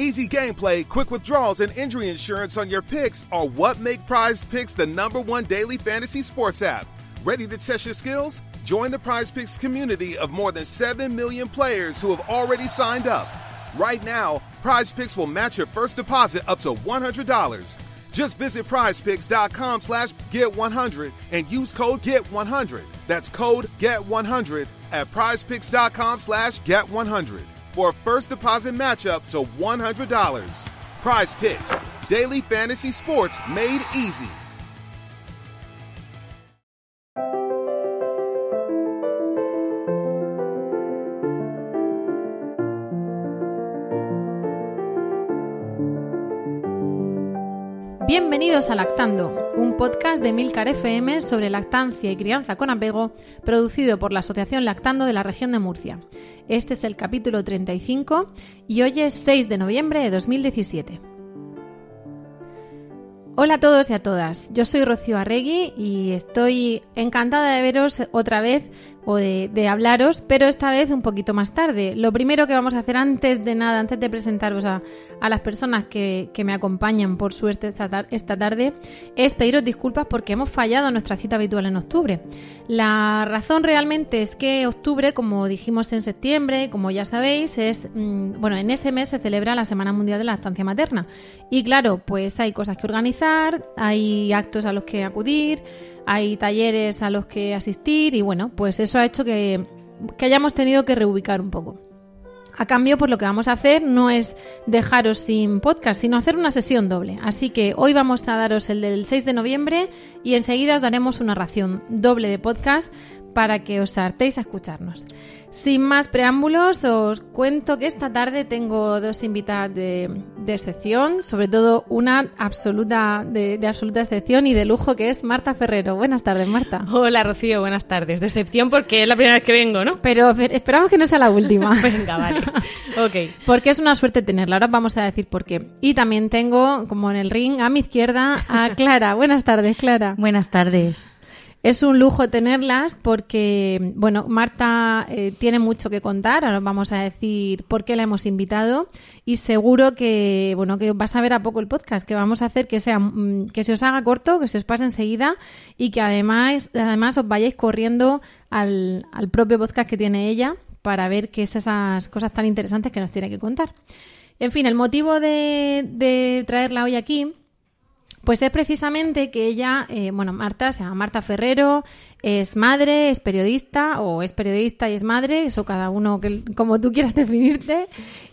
Easy gameplay, quick withdrawals, and injury insurance on your picks are what make Prize Picks the number one daily fantasy sports app. Ready to test your skills? Join the Prize Picks community of more than 7 million players who have already signed up. Right now, Prize Picks will match your first deposit up to $100. Just visit prizepicks.com slash get100 and use code GET100. That's code GET100 at prizepicks.com slash get100 for a first deposit matchup to $100. Prize Picks, daily fantasy sports made easy. Bienvenidos a Lactando, un podcast de Milcar FM sobre lactancia y crianza con apego, producido por la Asociación Lactando de la región de Murcia. Este es el capítulo 35 y hoy es 6 de noviembre de 2017. Hola a todos y a todas, yo soy Rocío Arregui y estoy encantada de veros otra vez o de, hablaros, pero esta vez un poquito más tarde. Lo primero que vamos a hacer antes de nada, antes de presentaros a, las personas que, me acompañan por suerte esta, esta tarde, es pediros disculpas porque hemos fallado nuestra cita habitual en octubre. La razón realmente es que octubre, como dijimos en septiembre, como ya sabéis, es mm, bueno, en ese mes se celebra la Semana Mundial de la Estancia Materna. Y claro, pues hay cosas que organizar, hay actos a los que acudir, hay talleres a los que asistir y bueno, pues eso ha hecho que, hayamos tenido que reubicar un poco. A cambio, pues lo que vamos a hacer no es dejaros sin podcast, sino hacer una sesión doble. Así que hoy vamos a daros el del 6 de noviembre y enseguida os daremos una ración doble de podcast para que os hartéis a escucharnos. Sin más preámbulos, os cuento que esta tarde tengo dos invitadas de, excepción, sobre todo una absoluta de, absoluta excepción y de lujo que es Marta Ferrero. Buenas tardes, Marta. Hola, Rocío, buenas tardes. De excepción porque es la primera vez que vengo, ¿no? Pero esperamos que no sea la última. Venga, vale. ok. Porque es una suerte tenerla. Ahora vamos a decir por qué. Y también tengo, como en el ring, a mi izquierda, a Clara. buenas tardes, Clara. Buenas tardes. Es un lujo tenerlas porque, bueno, Marta eh, tiene mucho que contar. Ahora vamos a decir por qué la hemos invitado y seguro que, bueno, que vas a ver a poco el podcast, que vamos a hacer que sea, mm, que se os haga corto, que se os pase enseguida y que además, además os vayáis corriendo al, al propio podcast que tiene ella para ver qué es esas cosas tan interesantes que nos tiene que contar. En fin, el motivo de, de traerla hoy aquí pues es precisamente que ella, eh, bueno, Marta, se llama Marta Ferrero, es madre, es periodista, o es periodista y es madre, eso cada uno que, como tú quieras definirte,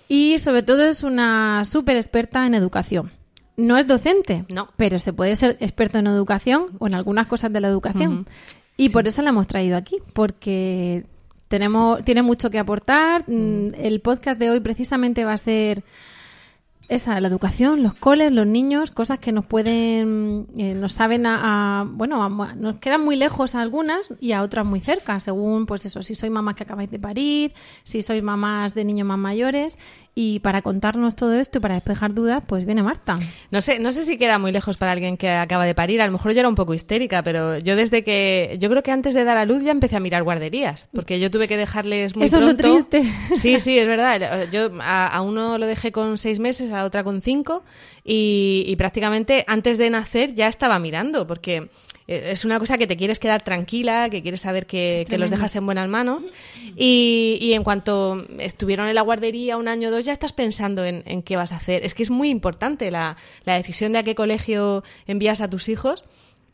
y sobre todo es una súper experta en educación. No es docente, no. pero se puede ser experto en educación o en algunas cosas de la educación. Y por eso la hemos traído aquí, porque tenemos, tiene mucho que aportar. Mm, el podcast de hoy precisamente va a ser esa, la educación, los coles, los niños, cosas que nos pueden, eh, nos saben a, bueno, nos quedan muy lejos a algunas y a otras muy cerca, según, pues eso, si sois mamás que acabáis de parir, si sois mamás de niños más mayores y para contarnos todo esto y para despejar dudas, pues viene Marta. No sé, no sé si queda muy lejos para alguien que acaba de parir. A lo mejor yo era un poco histérica, pero yo desde que, yo creo que antes de dar a luz ya empecé a mirar guarderías, porque yo tuve que dejarles muy Eso pronto. es lo triste. Sí, sí, es verdad. Yo a, uno lo dejé con seis meses, a la otra con cinco, y, y prácticamente antes de nacer ya estaba mirando, porque es una cosa que te quieres quedar tranquila, que quieres saber que, los dejas en buenas manos. Y, y, en cuanto estuvieron en la guardería un año o dos, ya estás pensando en, en, qué vas a hacer. Es que es muy importante la, la decisión de a qué colegio envías a tus hijos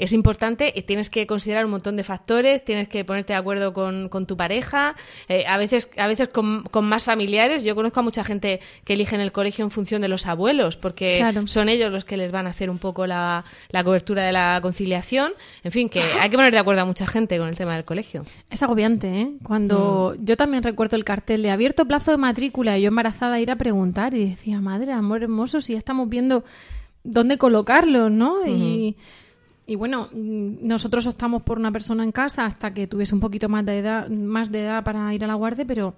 es importante y tienes que considerar un montón de factores, tienes que ponerte de acuerdo con, tu pareja, eh, a veces, a veces con, más familiares. Yo conozco a mucha gente que eligen el colegio en función de los abuelos, porque son ellos los que les van a hacer un poco la, cobertura de la conciliación. En fin, que hay que poner de acuerdo a mucha gente con el tema del colegio. Es agobiante, ¿eh? Cuando mm. yo también recuerdo el cartel de abierto plazo de matrícula y yo embarazada ir a preguntar y decía, madre, amor hermoso, si ya estamos viendo dónde colocarlo, ¿no? Y y bueno, mm, nosotros optamos por una persona en casa hasta que tuviese un poquito más de edad, más de edad para ir a la guardia, pero,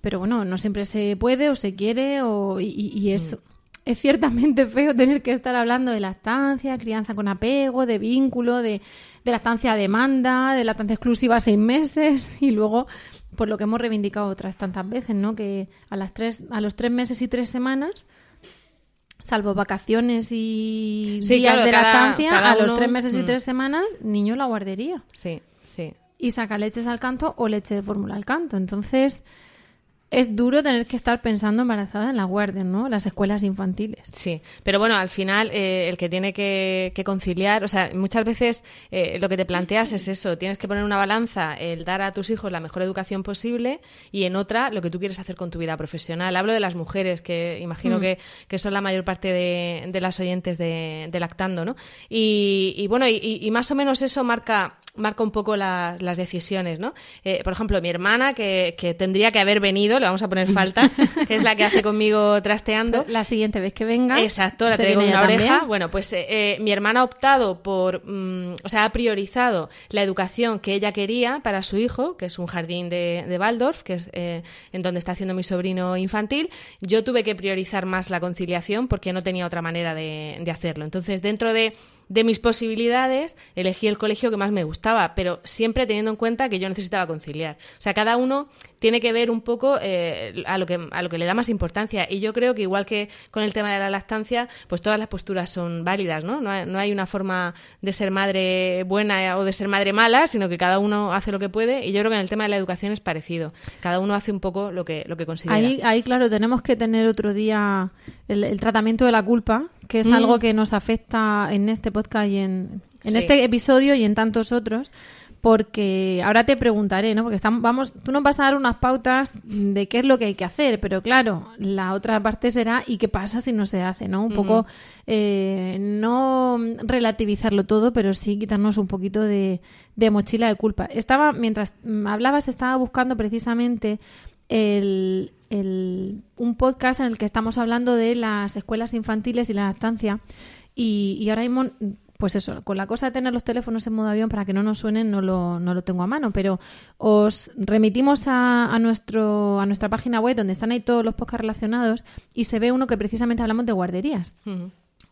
pero bueno, no siempre se puede o se quiere o, y, es, mm. es ciertamente feo tener que estar hablando de lactancia, crianza con apego, de vínculo, de, de lactancia a demanda, de lactancia exclusiva a seis meses y luego por lo que hemos reivindicado otras tantas veces, ¿no? Que a las tres, a los tres meses y tres semanas salvo vacaciones y días de lactancia, a los tres meses y mm. tres semanas, niño la guardería. Sí, sí. Y saca leches al canto o leche de fórmula al canto. Entonces, es duro tener que estar pensando embarazada en la guardia, ¿no? Las escuelas infantiles. Sí, pero bueno, al final eh, el que tiene que, conciliar, o sea, muchas veces eh, lo que te planteas es eso, tienes que poner una balanza, el dar a tus hijos la mejor educación posible y en otra lo que tú quieres hacer con tu vida profesional. Hablo de las mujeres, que imagino mm. que, son la mayor parte de, las oyentes de, Lactando, ¿no? Y, bueno, y más o menos eso marca marca un poco las decisiones, ¿no? Eh, por ejemplo, mi hermana, que, que, tendría que haber venido, le vamos a poner falta, que es la que hace conmigo trasteando. La siguiente vez que venga. Exacto, la traigo en una oreja. Bueno, pues eh, eh, mi hermana ha optado por, mm, o sea, ha priorizado la educación que ella quería para su hijo, que es un jardín de, de Waldorf, que es en donde está haciendo mi sobrino infantil. Yo tuve que priorizar más la conciliación porque no tenía otra manera de, de hacerlo. Entonces, dentro de de mis posibilidades, elegí el colegio que más me gustaba, pero siempre teniendo en cuenta que yo necesitaba conciliar. O sea, cada uno tiene que ver un poco eh, a, lo que, a lo que le da más importancia. Y yo creo que igual que con el tema de la lactancia, pues todas las posturas son válidas, ¿no? No hay, no hay una forma de ser madre buena o de ser madre mala, sino que cada uno hace lo que puede. Y yo creo que en el tema de la educación es parecido. Cada uno hace un poco lo que, lo que considera. Ahí, ahí claro, tenemos que tener otro día el tratamiento de la culpa que es algo mm. que nos afecta en este podcast y en, en este episodio y en tantos otros, porque ahora te preguntaré, ¿no? Porque estamos, vamos, tú nos vas a dar unas pautas de qué es lo que hay que hacer, pero claro, la otra parte será ¿y qué pasa si no se hace, ¿no? Un poco, eh, no relativizarlo todo, pero sí quitarnos un poquito de, de mochila de culpa. Estaba, mientras hablabas, estaba buscando precisamente el, un podcast en el que estamos hablando de las escuelas infantiles y la lactancia. Y, ahora mismo, pues eso, con la cosa de tener los teléfonos en modo avión para que no nos suenen, no lo, no lo tengo a mano, pero os remitimos a, nuestro, a nuestra página web donde están ahí todos los podcasts relacionados y se ve uno que precisamente hablamos de guarderías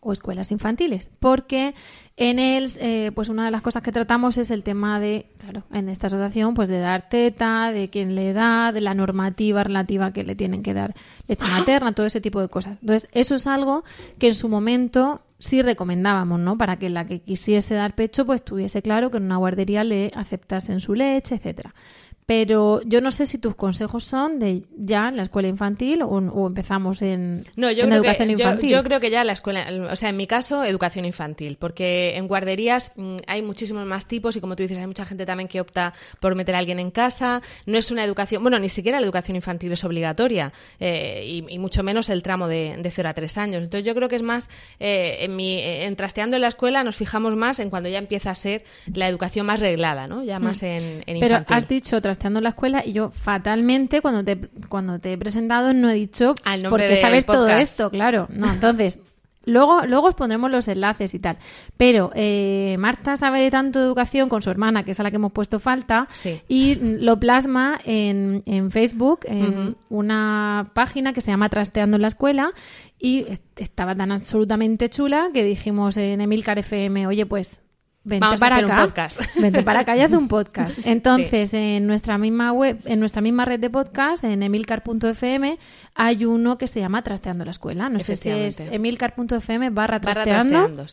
o escuelas infantiles, porque en él, eh, pues una de las cosas que tratamos es el tema de, claro, en esta asociación, pues de dar teta, de quién le da, de la normativa relativa que le tienen que dar leche materna, todo ese tipo de cosas. Entonces, eso es algo que en su momento sí recomendábamos, ¿no? Para que la que quisiese dar pecho, pues tuviese claro que en una guardería le aceptasen su leche, etcétera. Pero yo no sé si tus consejos son de ya en la escuela infantil o, empezamos en, no, yo creo educación que, infantil. Yo, creo que ya la escuela, o sea, en mi caso, educación infantil, porque en guarderías mm, hay muchísimos más tipos y como tú dices, hay mucha gente también que opta por meter a alguien en casa. No es una educación, bueno, ni siquiera la educación infantil es obligatoria eh, y, mucho menos el tramo de, de 0 a 3 años. Entonces yo creo que es más, eh, en, mi, en trasteando en la escuela nos fijamos más en cuando ya empieza a ser la educación más reglada, ¿no? Ya más mm. en, en infantil. Pero has dicho trasteando la escuela y yo fatalmente cuando te, cuando te he presentado no he dicho porque sabes todo esto, claro. No, entonces... Luego, luego os pondremos los enlaces y tal. Pero eh, Marta sabe tanto de educación con su hermana, que es a la que hemos puesto falta, y lo plasma en, en Facebook, en una página que se llama Trasteando en la Escuela, y estaba tan absolutamente chula que dijimos en Emilcar FM, oye, pues Vente para acá. Vente para acá y haz un podcast. Entonces, en nuestra misma web, en nuestra misma red de podcast, en emilcar.fm, hay uno que se llama Trasteando la Escuela. No sé si es emilcar.fm barra trasteando.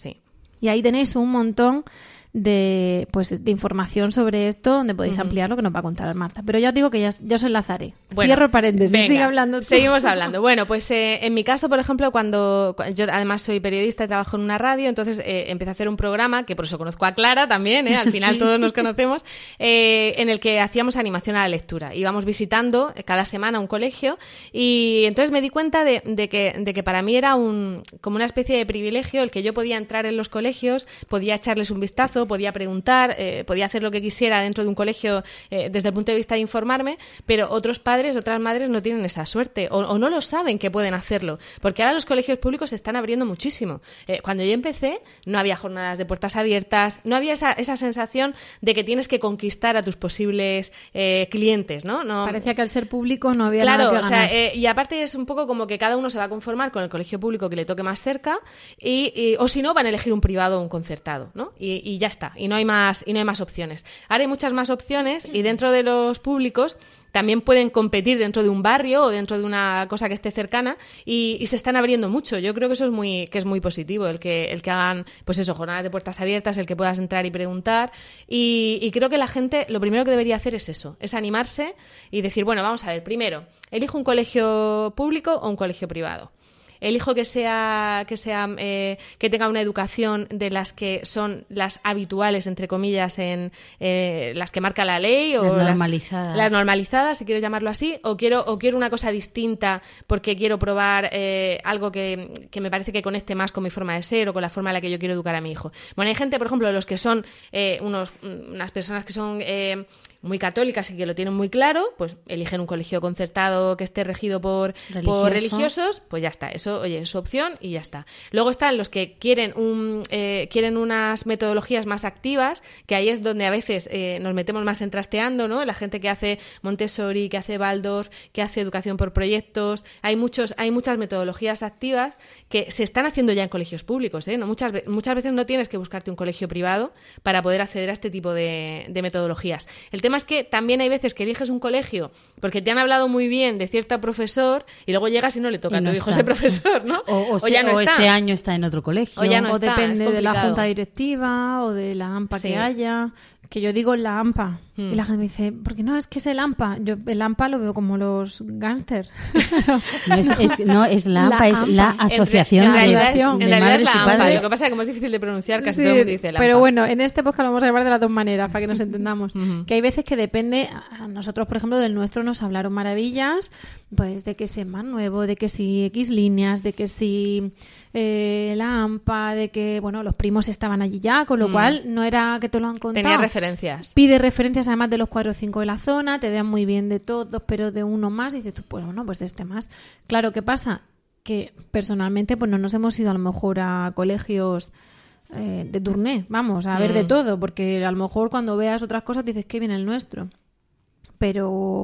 Y ahí tenéis un montón de, pues, de información sobre esto, donde podéis ampliar lo que nos va a contar Marta. Pero ya os digo que ya, ya os enlazaré. Cierro paréntesis, sigue hablando Seguimos hablando. Bueno, pues eh, en mi caso, por ejemplo, cuando yo además soy periodista y trabajo en una radio, entonces eh, empecé a hacer un programa, que por eso conozco a Clara también, ¿eh? al final todos nos conocemos, en el que hacíamos animación a la lectura. Íbamos visitando cada semana un colegio y entonces me di cuenta de, de, que, de que para mí era un, como una especie de privilegio el que yo podía entrar en los colegios, podía echarles un vistazo, podía preguntar, eh, podía hacer lo que quisiera dentro de un colegio eh, desde el punto de vista de informarme, pero otros padres, otras madres no tienen esa suerte o, no lo saben que pueden hacerlo, porque ahora los colegios públicos se están abriendo muchísimo. Eh, cuando yo empecé no había jornadas de puertas abiertas, no había esa, esa sensación de que tienes que conquistar a tus posibles clientes, ¿no? no Parecía que al ser público no había claro, nada que ganar. O sea, y aparte es un poco como que cada uno se va a conformar con el colegio público que le toque más cerca y, o si no van a elegir un privado o un concertado, ¿no? Y, ya está, y no hay más y no hay más opciones. Ahora hay muchas más opciones y dentro de los públicos también pueden competir dentro de un barrio o dentro de una cosa que esté cercana y, se están abriendo mucho. Yo creo que eso es muy, que es muy positivo, el que, el que hagan, pues eso, jornadas de puertas abiertas, el que puedas entrar y preguntar. Y, y creo que la gente lo primero que debería hacer es eso, es animarse y decir, bueno, vamos a ver, primero, elijo un colegio público o un colegio privado elijo que sea que sea eh, que tenga una educación de las que son las habituales entre comillas en eh, las que marca la ley o las normalizadas. las, normalizadas si quieres llamarlo así o quiero o quiero una cosa distinta porque quiero probar eh, algo que, que, me parece que conecte más con mi forma de ser o con la forma en la que yo quiero educar a mi hijo. Bueno hay gente por ejemplo los que son unos unas personas que son muy católicas y que lo tienen muy claro, pues eligen un colegio concertado que esté regido por, por religiosos, pues ya está, eso, oye, es su opción y ya está. Luego están los que quieren, un, eh, quieren unas metodologías más activas, que ahí es donde a veces eh, nos metemos más en trasteando, ¿no? La gente que hace Montessori, que hace Waldorf, que hace educación por proyectos, hay, muchos, hay muchas metodologías activas que se están haciendo ya en colegios públicos, ¿eh? ¿No? Muchas, muchas veces no tienes que buscarte un colegio privado para poder acceder a este tipo de, de metodologías. El tema es que también hay veces que eliges un colegio porque te han hablado muy bien de cierto profesor y luego llegas y no le toca a tu hijo ese profesor, ¿no? O, ya no ese año está en otro colegio. O ya no depende de la junta directiva o de la AMPA que haya que yo digo la AMPA. Y la hmm. gente me dice, ¿por qué no? Es que es el AMPA. Yo el AMPA lo veo como los gángsters. no, es, no, es la AMPA, es la Asociación en realidad, de, en realidad es la AMPA. Lo que pasa es que como es difícil de pronunciar, casi todo el mundo dice la Pero bueno, en este podcast lo vamos a llevar de las dos maneras, para que nos entendamos. Que hay veces que depende, a nosotros, por ejemplo, del nuestro nos hablaron maravillas, pues de que si es más nuevo, de que si X líneas, de que si eh, la AMPA, de que, bueno, los primos estaban allí ya, con lo mm. cual no era que te lo han contado. Tenía referencias. Pide referencias además de los cuatro o cinco de la zona, te dan muy bien de todos, pero de uno más, y dices tú, pues bueno, pues de este más. Claro, ¿qué pasa? Que personalmente, pues no nos hemos ido a lo mejor a colegios eh, de turné, vamos, a ver de mm. todo, porque a lo mejor cuando veas otras cosas dices que viene el nuestro. Pero,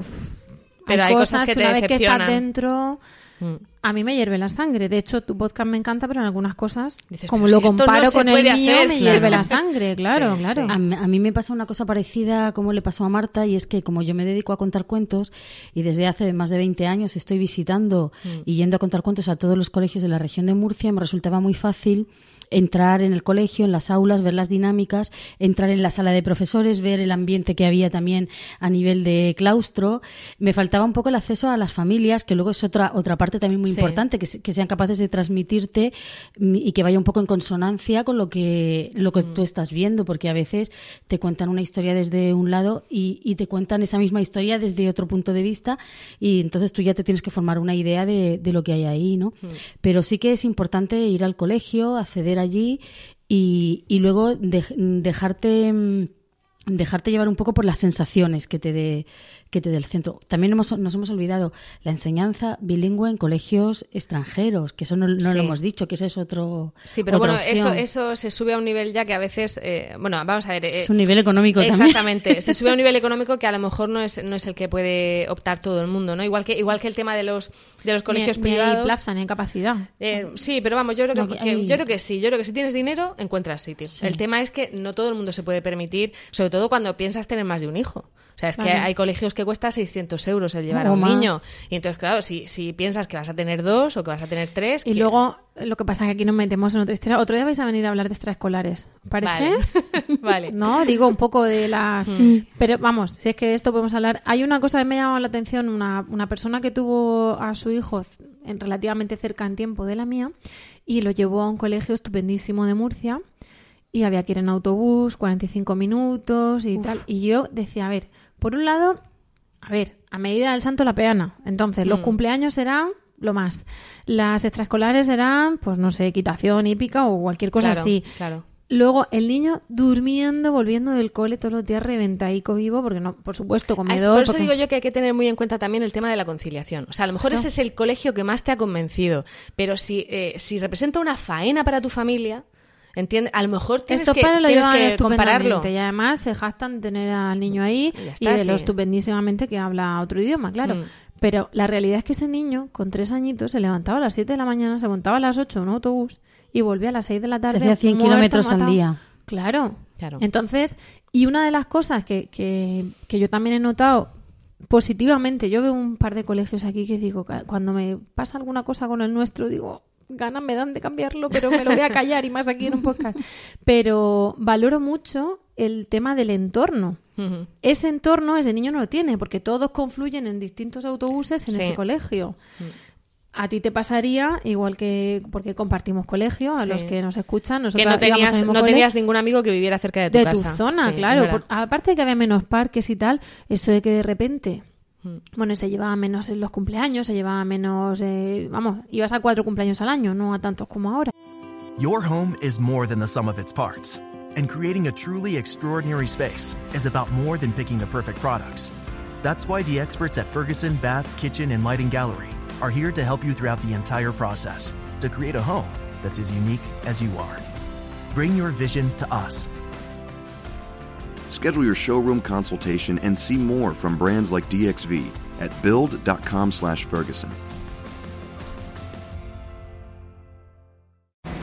pero hay, cosas, que, te una vez que estás dentro mm a mí me hierve la sangre. De hecho, tu podcast me encanta, pero en algunas cosas, como lo comparo con el mío, me hierve la sangre, claro, claro. A, mí me pasa una cosa parecida como le pasó a Marta, y es que como yo me dedico a contar cuentos, y desde hace más de 20 años estoy visitando mm. y yendo a contar cuentos a todos los colegios de la región de Murcia, me resultaba muy fácil entrar en el colegio, en las aulas, ver las dinámicas, entrar en la sala de profesores, ver el ambiente que había también a nivel de claustro. Me faltaba un poco el acceso a las familias, que luego es otra, otra parte también muy importante, que, sean capaces de transmitirte mm, y que vaya un poco en consonancia con lo que, lo que tú mm. estás viendo, porque a veces te cuentan una historia desde un lado y, te cuentan esa misma historia desde otro punto de vista y entonces tú ya te tienes que formar una idea de, lo que hay ahí, ¿no? Mm. Pero sí que es importante ir al colegio, acceder allí y, y luego dejarte dejarte llevar un poco por las sensaciones que te dé que centro. También hemos, nos hemos olvidado la enseñanza bilingüe en colegios extranjeros, que eso no, lo hemos dicho, que ese es otro. Sí, pero bueno, eso, eso se sube a un nivel ya que a veces, eh, bueno, vamos a ver. Eh, es un nivel económico Exactamente, se sube a un nivel económico que a lo mejor no es, no es el que puede optar todo el mundo, ¿no? Igual que, igual que el tema de los, de los colegios privados. Ni hay plaza, ni hay capacidad. Eh, sí, pero vamos, yo creo que, yo creo que sí, yo creo que si tienes dinero, encuentras sitio. El tema es que no todo el mundo se puede permitir, sobre todo cuando piensas tener más de un hijo. O sea, es que hay colegios que cuesta 600 euros el llevar a un niño. Y entonces, claro, si, si piensas que vas a tener dos o que vas a tener tres... Y luego, lo que pasa es que aquí nos metemos en otra historia. Otro día vais a venir a hablar de extraescolares, ¿parece? Vale. no, digo un poco de las... Pero vamos, si es que de esto podemos hablar... Hay una cosa que me ha llamado la atención, una, una persona que tuvo a su hijo en relativamente cerca en tiempo de la mía y lo llevó a un colegio estupendísimo de Murcia y había que ir en autobús, 45 minutos y tal. Y yo decía, a ver por un lado, a ver, a medida del santo la peana. Entonces, los mm. cumpleaños serán lo más. Las extraescolares serán, pues no sé, equitación hípica o cualquier cosa así. Claro. Luego el niño durmiendo, volviendo del cole todos los días reventaico vivo, porque no, por supuesto, Ah, es- comedor. Por eso porque- digo yo que hay que tener muy en cuenta también el tema de la conciliación. O sea, a lo mejor ese es el colegio que más te ha convencido, pero si, eh, si representa una faena para tu familia, entiende, a lo mejor tienes Estos que, padres lo tienes llevan que compararlo. estupendamente y además se jactan de tener al niño ahí Y de sí. lo estupendísimamente que habla otro idioma, claro. Mm. Pero la realidad es que ese niño con tres añitos se levantaba a las 7 de la mañana, se montaba a las 8 en un autobús y volvía a las 6 de la tarde. hacía 100 muerto, kilómetros al día. Claro. Claro. Entonces, y una de las cosas que, que, que yo también he notado positivamente, yo veo un par de colegios aquí que digo, cuando me pasa alguna cosa con el nuestro, digo, ganas me dan de cambiarlo, pero me lo voy a callar y más aquí en un podcast. Pero valoro mucho el tema del entorno. Ese entorno ese niño no lo tiene, porque todos confluyen en distintos autobuses en Sí. Mm. ese colegio. A ti te pasaría, igual que porque compartimos colegio, a Sí. los que nos escuchan, Que nosotros no tenías, no tenías ningún amigo que viviera cerca de tu de casa. tu zona, Sí, claro. Por- aparte de que había menos parques y tal, eso de que de repente, Mm. Bueno, se llevaba menos en los cumpleaños, se llevaba menos, eh, vamos, ibas a cuatro cumpleaños al año, no a tantos como ahora. Your home is more than the sum of its parts, and creating a truly extraordinary space is about more than picking the perfect products. That's why the experts at Ferguson Bath, Kitchen, and Lighting Gallery are here to help you throughout the entire process to create a home that's as unique as you are. Bring your vision to us. Schedule your showroom consultation and see more from brands like DXV at build.com/ferguson.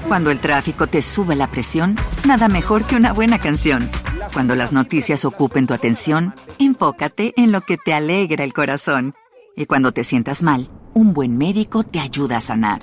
Cuando el tráfico te sube la presión, nada mejor que una buena canción. Cuando las noticias ocupen tu atención, enfócate en lo que te alegra el corazón. Y cuando te sientas mal, un buen médico te ayuda a sanar.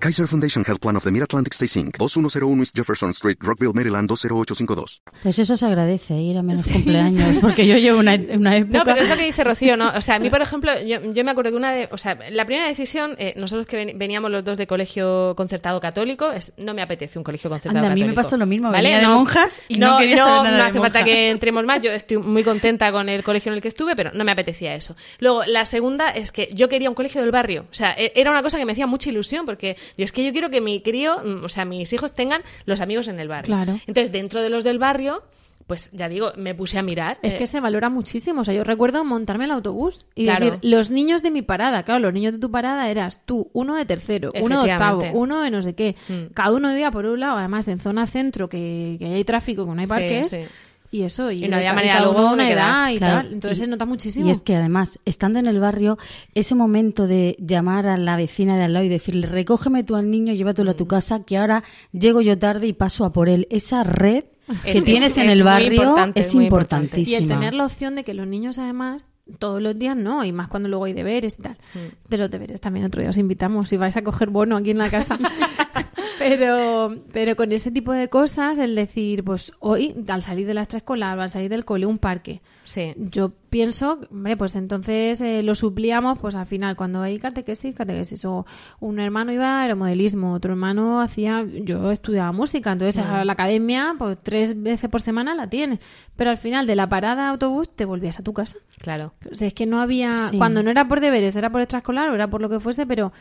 Kaiser Foundation Health Plan of the Mid-Atlantic Stay Inc. 2101 East Jefferson Street, Rockville, Maryland 20852. Pues eso se agradece, ir a menos cumpleaños, porque yo llevo una, una época... No, pero es lo que dice Rocío, ¿no? O sea, a mí, por ejemplo, yo, yo me acuerdo que una de... O sea, la primera decisión, eh, nosotros que ven- veníamos los dos de colegio concertado católico, es, no me apetece un colegio concertado Anda, a mí me católico. pasó lo mismo, venía de monjas y no quería saber nada no de hace falta que entremos más, yo estoy muy contenta con el colegio en el que estuve, pero no me apetecía eso. Luego, la segunda es que yo quería un colegio del barrio. O sea, e- era una cosa que me hacía mucha ilusión, porque yo es que yo quiero que mi crío, mm, o sea, mis hijos tengan los amigos en el barrio. Claro. Entonces, dentro de los del barrio... Pues ya digo, me puse a mirar. Es eh, que se valora muchísimo. O sea, yo recuerdo montarme el autobús y Claro. decir, los niños de mi parada, claro, los niños de tu parada eras tú, uno de tercero, uno de octavo, uno de no sé qué. Mm. Cada uno vivía por un lado, además en zona centro, que, que hay tráfico, que no hay Sí, parques. sí. Y eso, y, Y no había manera luego una edad y Claro, tal. Entonces y- se nota muchísimo. Y es que además, estando en el barrio, ese momento de llamar a la vecina de al lado y decirle, recógeme tú al niño, llévatelo a Mm. tu casa, que ahora llego yo tarde y paso a por él. Esa red que Es- tienes es- en el barrio importante, es importante. Y importantísima. el tener la opción de que los niños, además, todos los días no, y más cuando luego hay deberes y tal. Mm. De los deberes también otro día os invitamos si vais a coger bono aquí en la casa. pero, pero con ese tipo de cosas, el decir, pues hoy, al salir de la extraescolar o al salir del cole, un parque. Sí. Yo pienso, hombre, pues entonces eh, lo suplíamos, pues al final, cuando hay catequesis, catequesis, o un hermano iba a aeromodelismo, otro hermano hacía, yo estudiaba música, entonces a la academia, pues tres veces por semana la tienes, pero al final de la parada de autobús te volvías a tu casa. Claro. O sea, es que no había, Sí. cuando no era por deberes, era por extraescolar o era por lo que fuese, pero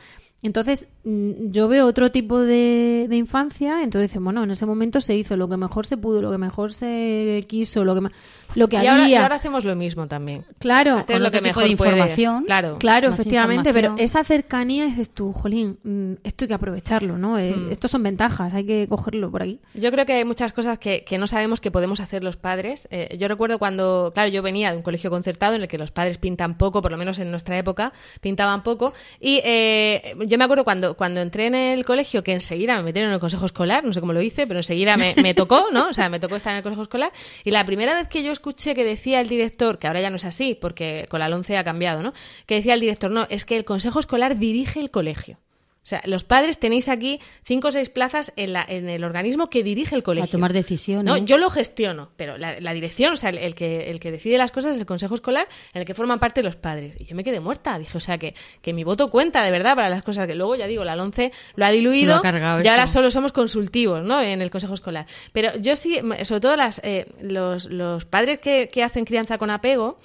entonces mm, yo veo otro tipo de, de infancia, entonces dicen, bueno, en ese momento se hizo lo que mejor se pudo, lo que mejor se quiso, lo que, ma- lo que Y había. ahora, y ahora hacemos lo mismo también. Claro, Hacer con lo que mejor de puedes. información. Claro. Claro, efectivamente, pero esa cercanía dices tú, jolín, mm, esto hay que aprovecharlo, ¿no? Eh, Mm. Estos son ventajas, hay que cogerlo por aquí. Yo creo que hay muchas cosas que, que no sabemos que podemos hacer los padres. Eh, yo recuerdo cuando, claro, yo venía de un colegio concertado en el que los padres pintan poco, por lo menos en nuestra época, pintaban poco. Y eh, yo me acuerdo cuando, cuando entré en el colegio que enseguida me metieron en el consejo escolar, no sé cómo lo hice, pero enseguida me, me tocó, ¿no? O sea, me tocó estar en el consejo escolar. Y la primera vez que yo escuché que decía el director, que ahora ya no es así, porque con la 11 ha cambiado, ¿no? Que decía el director, no, es que el consejo escolar dirige el colegio. O sea, los padres tenéis aquí cinco o seis plazas en, la, en el organismo que dirige el colegio. A tomar decisiones. No, yo lo gestiono, pero la, la dirección, o sea, el, el que, el que decide las cosas es el consejo escolar en el que forman parte los padres. Y yo me quedé muerta. Dije, o sea, que, que mi voto cuenta de verdad para las cosas que luego, ya digo, la LONCE lo ha diluido. Lo ha cargado y ahora eso. solo somos consultivos, ¿no? En el consejo escolar. Pero yo sí, sobre todo las, eh, los, los padres que, que hacen crianza con apego,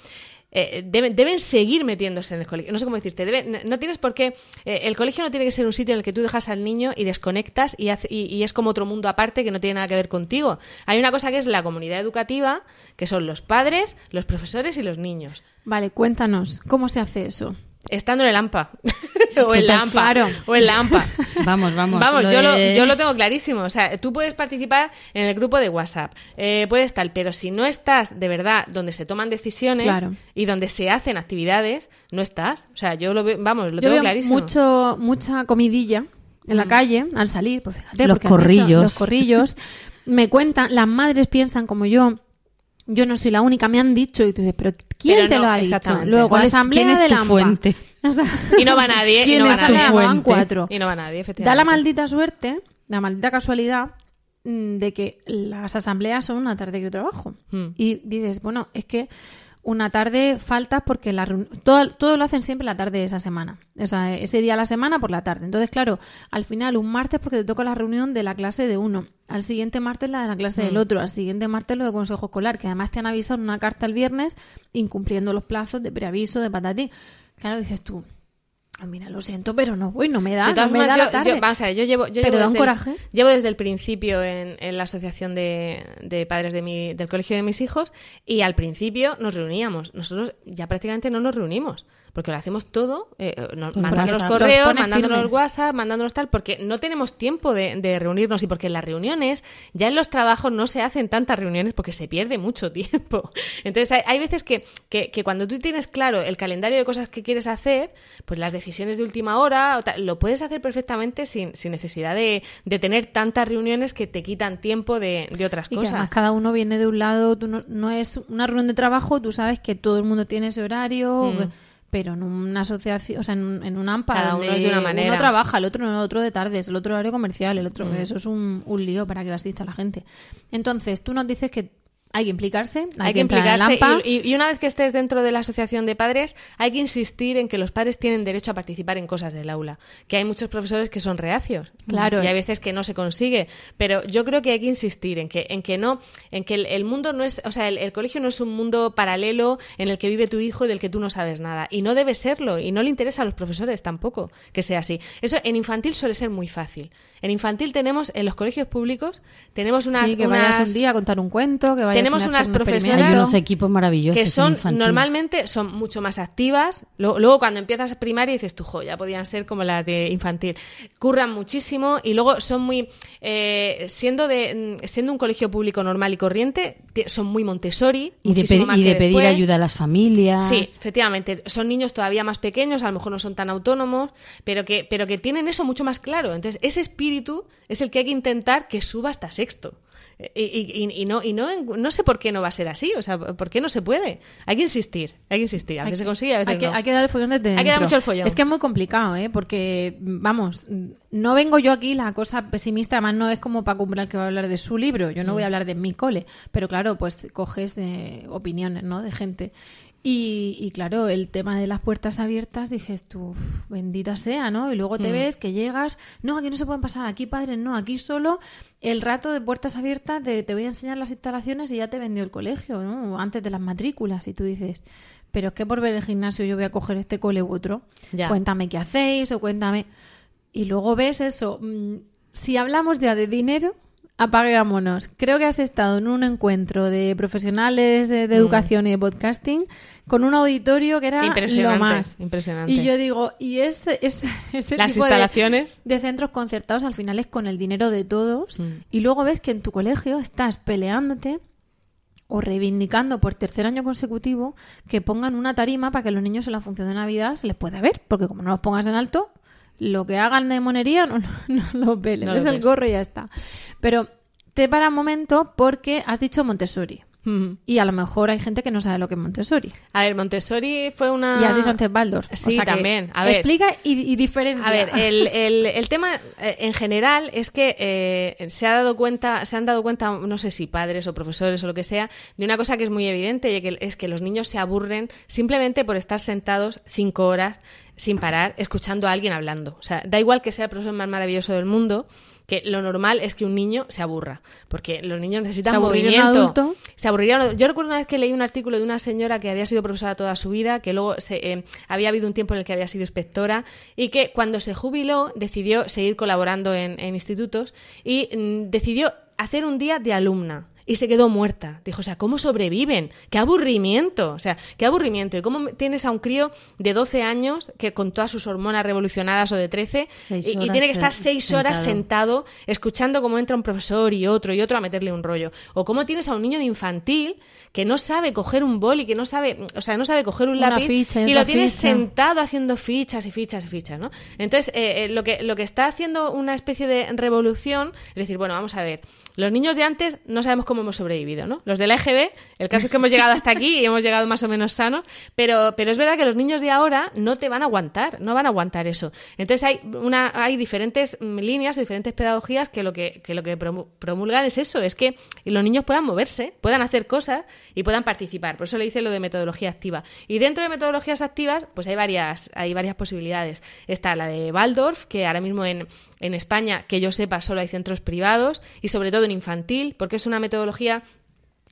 eh, deben, deben seguir metiéndose en el colegio. No sé cómo decirte. deben- no tienes por qué. eh, el colegio no tiene que ser un sitio en el que tú dejas al niño y desconectas y, es como otro mundo aparte que no tiene nada que ver contigo. Hay una cosa que es la comunidad educativa, que son los padres, los profesores y los niños. Vale, cuéntanos, ¿cómo se hace eso? Estando en el AMPA. o en la AMPA. Claro. O en la AMPA. Vamos, vamos. Vamos, lo yo, de- lo, yo lo tengo clarísimo. O sea, tú puedes participar en el grupo de WhatsApp, eh, puedes tal, pero si no estás de verdad donde se toman decisiones Claro. y donde se hacen actividades, no estás. O sea, yo lo veo, vamos, lo Yo tengo veo clarísimo. mucho, mucha comidilla en la calle al salir, pues fíjate, Los hecho- corrillos. los corrillos. Me cuentan, las madres piensan como yo. Yo no soy la única, me han dicho y tú dices, pero ¿quién Pero te no, lo ha dicho? Luego, ¿Cuál la asamblea quién es de la AMPA. fuente? O sea, Y no va nadie, y ¿Quién no va es tu nadie. Van fuente? cuatro. Y no va nadie, Da efectivamente. la maldita suerte, la maldita casualidad mm, de que las asambleas son una tarde que yo trabajo. Hmm. Y dices, bueno, es que una tarde faltas porque la todo, todo lo hacen siempre la tarde de esa semana. O sea, ese día a la semana por la tarde. Entonces, claro, al final un martes porque te toca la reunión de la clase de uno. Al siguiente martes la de la clase del otro. Al siguiente martes lo de consejo escolar, que además te han avisado en una carta el viernes incumpliendo los plazos de preaviso, de patatín. Claro, dices tú, "Ah, mira, lo siento, pero no voy, no me da, De todas no me da yo, la tarde. yo- vamos a ver, yo llevo, yo Pero llevo da un desde coraje. El, llevo desde el principio en, en la asociación de, de padres de mi, del colegio de mis hijos y al principio nos reuníamos. Nosotros ya prácticamente no nos reunimos porque lo hacemos todo, eh, nos- Por mandándonos WhatsApp. Los correos, pone mandándonos firmes. WhatsApp, mandándonos tal, porque no tenemos tiempo de, de reunirnos y porque en las reuniones, ya en los trabajos no se hacen tantas reuniones porque se pierde mucho tiempo. Entonces hay, hay veces que, que, que cuando tú tienes claro el calendario de cosas que quieres hacer, pues las decisiones de última hora, o tal, lo puedes hacer perfectamente sin, sin necesidad de, de tener tantas reuniones que te quitan tiempo de, de otras Y que cosas. además cada uno viene de un lado, tú no, no es una reunión de trabajo, tú sabes que todo el mundo tiene ese horario, Mm. Pero en una asociación, o sea, en, un- en un AMPA, Cada uno donde es de una manera. uno trabaja, el otro no, el otro de tardes, el otro horario comercial, el Mm. otro, eso es un, un lío para que asista la gente. Entonces, tú nos dices que hay que implicarse, hay, Hay que implicarse y, y- una vez que estés dentro de la asociación de padres, hay que insistir en que los padres tienen derecho a participar en cosas del aula. Que hay muchos profesores que son reacios. Claro. Y hay veces que no se consigue. Pero yo creo que hay que insistir en que, en que no, en que el, el mundo no es, o sea, el, el colegio no es un mundo paralelo en el que vive tu hijo y del que tú no sabes nada. Y no debe serlo. Y no le interesa a los profesores tampoco que sea así. Eso en infantil suele ser muy fácil. En infantil tenemos, en los colegios públicos, tenemos unas, sí, que vayas unas- un día a contar un cuento, que vayas Tenemos unas un profesoras-. Hay unos equipos maravillosos. que son infantil. normalmente son mucho más activas. Luego, luego cuando empiezas primaria dices, tú, jo, ya podían ser como las de infantil. Curran muchísimo y luego son muy eh, siendo de mm, siendo un colegio público normal y corriente, son muy Montessori Y de, muchísimo pe- más y que de pedir después. ayuda a las familias. Sí, efectivamente. Son niños todavía más pequeños, a lo mejor no son tan autónomos, pero que, pero que tienen eso mucho más claro. Entonces, ese espíritu es el que hay que intentar que suba hasta sexto. Y, y- y- no, y no, no sé por qué no va a ser así, o sea, ¿por qué no se puede? Hay que insistir, hay que insistir. A veces se consigue, a veces hay que, no. hay que dar el follón desde Hay que dar mucho el follón. Es que es muy complicado, ¿eh? Porque, vamos, no vengo yo aquí la cosa pesimista, además no es como Paco Umbral que va a hablar de su libro, yo no Mm. voy a hablar de mi cole, pero claro, pues coges eh, opiniones, ¿no? De gente. Y, y claro, el tema de las puertas abiertas, dices tú, "Uf, bendita sea, ¿no? Y luego te Mm. ves que llegas, no, aquí no se pueden pasar, aquí padres, no, aquí solo el rato de puertas abiertas, de, te voy a enseñar las instalaciones y ya te vendió el colegio, ¿no? Antes de las matrículas, y tú dices, pero es que por ver el gimnasio yo voy a coger este cole u otro. Ya. Cuéntame qué hacéis o cuéntame. Y luego ves eso. mm, Si hablamos ya de dinero, apaguémonos. Creo que has estado en un encuentro de profesionales de, Mm. de educación y de podcasting con un auditorio que era Impresionante, lo más. impresionante. Y yo digo, y ese, ese, ese Las tipo de- instalaciones. de centros concertados al final es con el dinero de todos Mm. y luego ves que en tu colegio estás peleándote o reivindicando por tercer año consecutivo que pongan una tarima para que los niños en la función de Navidad se les pueda ver, porque como no los pongas en alto, lo que hagan de monería no, no, no los ven, No es lo el gorro y ya está. Pero te para un momento porque has dicho Montessori. Y a lo mejor hay gente que no sabe lo que es Montessori. A ver, Montessori fue una... Y has dicho antes. O Sí, sea también. A ver. Explica y, y diferencia. A ver, el, el- el tema eh, en general es que eh, se ha dado cuenta, se han dado cuenta, no sé si padres o profesores o lo que sea, de una cosa que es muy evidente y que es que los niños se aburren simplemente por estar sentados cinco horas sin parar, escuchando a alguien hablando. O sea, da igual que sea el profesor más maravilloso del mundo, que lo normal es que un niño se aburra, porque los niños necesitan ¿Se aburriría un movimiento. adulto? Se aburriría. un- Yo recuerdo una vez que leí un artículo de una señora que había sido profesora toda su vida, que luego se, eh, había habido un tiempo en el que había sido inspectora y que cuando se jubiló decidió seguir colaborando en, en institutos y mm, decidió hacer un día de alumna. Y se quedó muerta. Dijo, o sea, ¿cómo sobreviven? ¡Qué aburrimiento! O sea, qué aburrimiento. ¿Y cómo tienes a un crío de 12 años que con todas sus hormonas revolucionadas o de 13 Seis y, tiene que estar se- 6 horas sentado. escuchando cómo entra un profesor y otro y otro a meterle un rollo. O cómo tienes a un niño de infantil que no sabe coger un boli, que no sabe, o sea, no sabe coger un Una lápiz ficha y lo tienes ficha. sentado haciendo fichas y fichas y fichas, ¿no? Entonces, eh, eh, lo, que, lo que está haciendo una especie de revolución es decir, bueno, vamos a ver, los niños de antes no sabemos cómo hemos sobrevivido, ¿no? Los del EGB, el caso es que hemos llegado hasta aquí y hemos llegado más o menos sanos, pero, pero es verdad que los niños de ahora no te van a aguantar, no van a aguantar eso. Entonces hay, una, hay diferentes mm, líneas o diferentes pedagogías que lo que, que lo que promu- promulgan es eso, es que los niños puedan moverse, puedan hacer cosas y puedan participar. Por eso le dice lo de metodología activa. Y dentro de metodologías activas, pues hay varias, hay varias posibilidades. Está la de Waldorf, que ahora mismo en, en España, que yo sepa, solo hay centros privados y sobre todo en infantil, porque es una metodología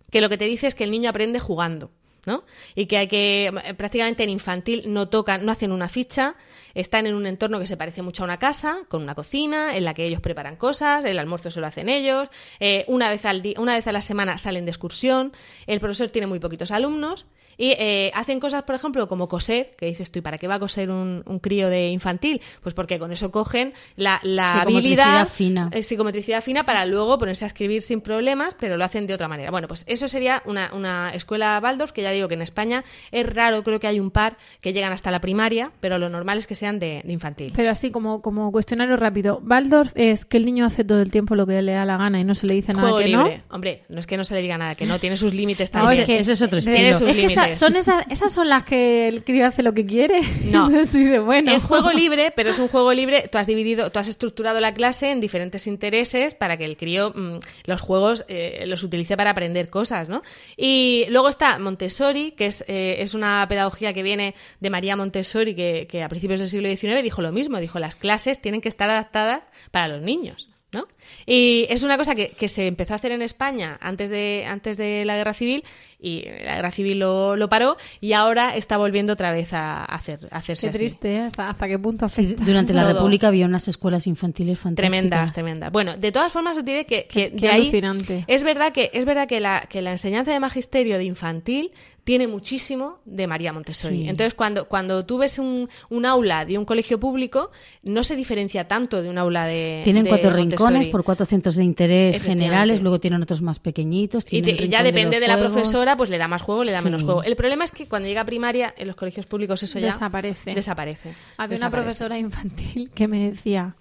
que lo que te dice es que el niño aprende jugando. ¿no? Y que hay que eh, prácticamente en infantil no tocan, no hacen una ficha, están en un entorno que se parece mucho a una casa, con una cocina, en la que ellos preparan cosas, el almuerzo se lo hacen ellos, eh, una vez al una vez a la semana salen de excursión, el profesor tiene muy poquitos alumnos y eh, hacen cosas, por ejemplo, como coser, que dices tú, ¿y para qué va a coser un, un crío de infantil? Pues porque con eso cogen la, la Psicomotricidad habilidad fina. eh, psicomotricidad fina para luego ponerse a escribir sin problemas, pero lo hacen de otra manera. Bueno, pues eso sería una, una escuela Waldorf, que ya digo que en España es raro, creo que hay un par que llegan hasta la primaria, pero lo normal es que sean de, de infantil. Pero así como, como cuestionario rápido. Waldorf es que el niño hace todo el tiempo lo que le da la gana y no se le dice nada Juego que libre. Hombre, no es que no se le diga nada, que no, tiene sus límites no. también. es que ese es otro de- Tiene sus es que esa- son esas, esas son las que el crío hace lo que quiere. No. Tú dices, bueno. Es juego libre, pero es un juego libre. Tú has dividido, tú has estructurado la clase en diferentes intereses para que el crío mm, los juegos eh, los utilice para aprender cosas, ¿no? Y luego está Montessori, que es, eh, es una pedagogía que viene de María Montessori, que, que a principios del siglo XIX dijo lo mismo. Dijo, las clases tienen que estar adaptadas para los niños. ¿No? Y es una cosa que, que se empezó a hacer en España antes de, antes de la guerra civil y la guerra civil lo, lo paró y ahora está volviendo otra vez a, hacer, a hacerse Qué así. triste, ¿eh? ¿Hasta, hasta qué punto afecta? Durante la Todo. República había unas escuelas infantiles fantásticas. Tremendas, tremendas. Bueno, de todas formas os diré que, que Qué- de qué ahí alucinante. es verdad que es verdad que la, que la enseñanza de magisterio de infantil tiene muchísimo de María Montessori. Sí. Entonces, cuando, cuando tú ves un, un aula de un colegio público, no se diferencia tanto de un aula de Tienen de cuatro Montessori. rincones por cuatro centros de interés generales, luego tienen otros más pequeñitos. Y, te- ya depende de, la juegos. profesora, pues le da más juego, le da Sí. menos juego. El problema es que cuando llega a primaria, en los colegios públicos eso ya Desaparece. Desaparece. Había una profesora infantil que me decía,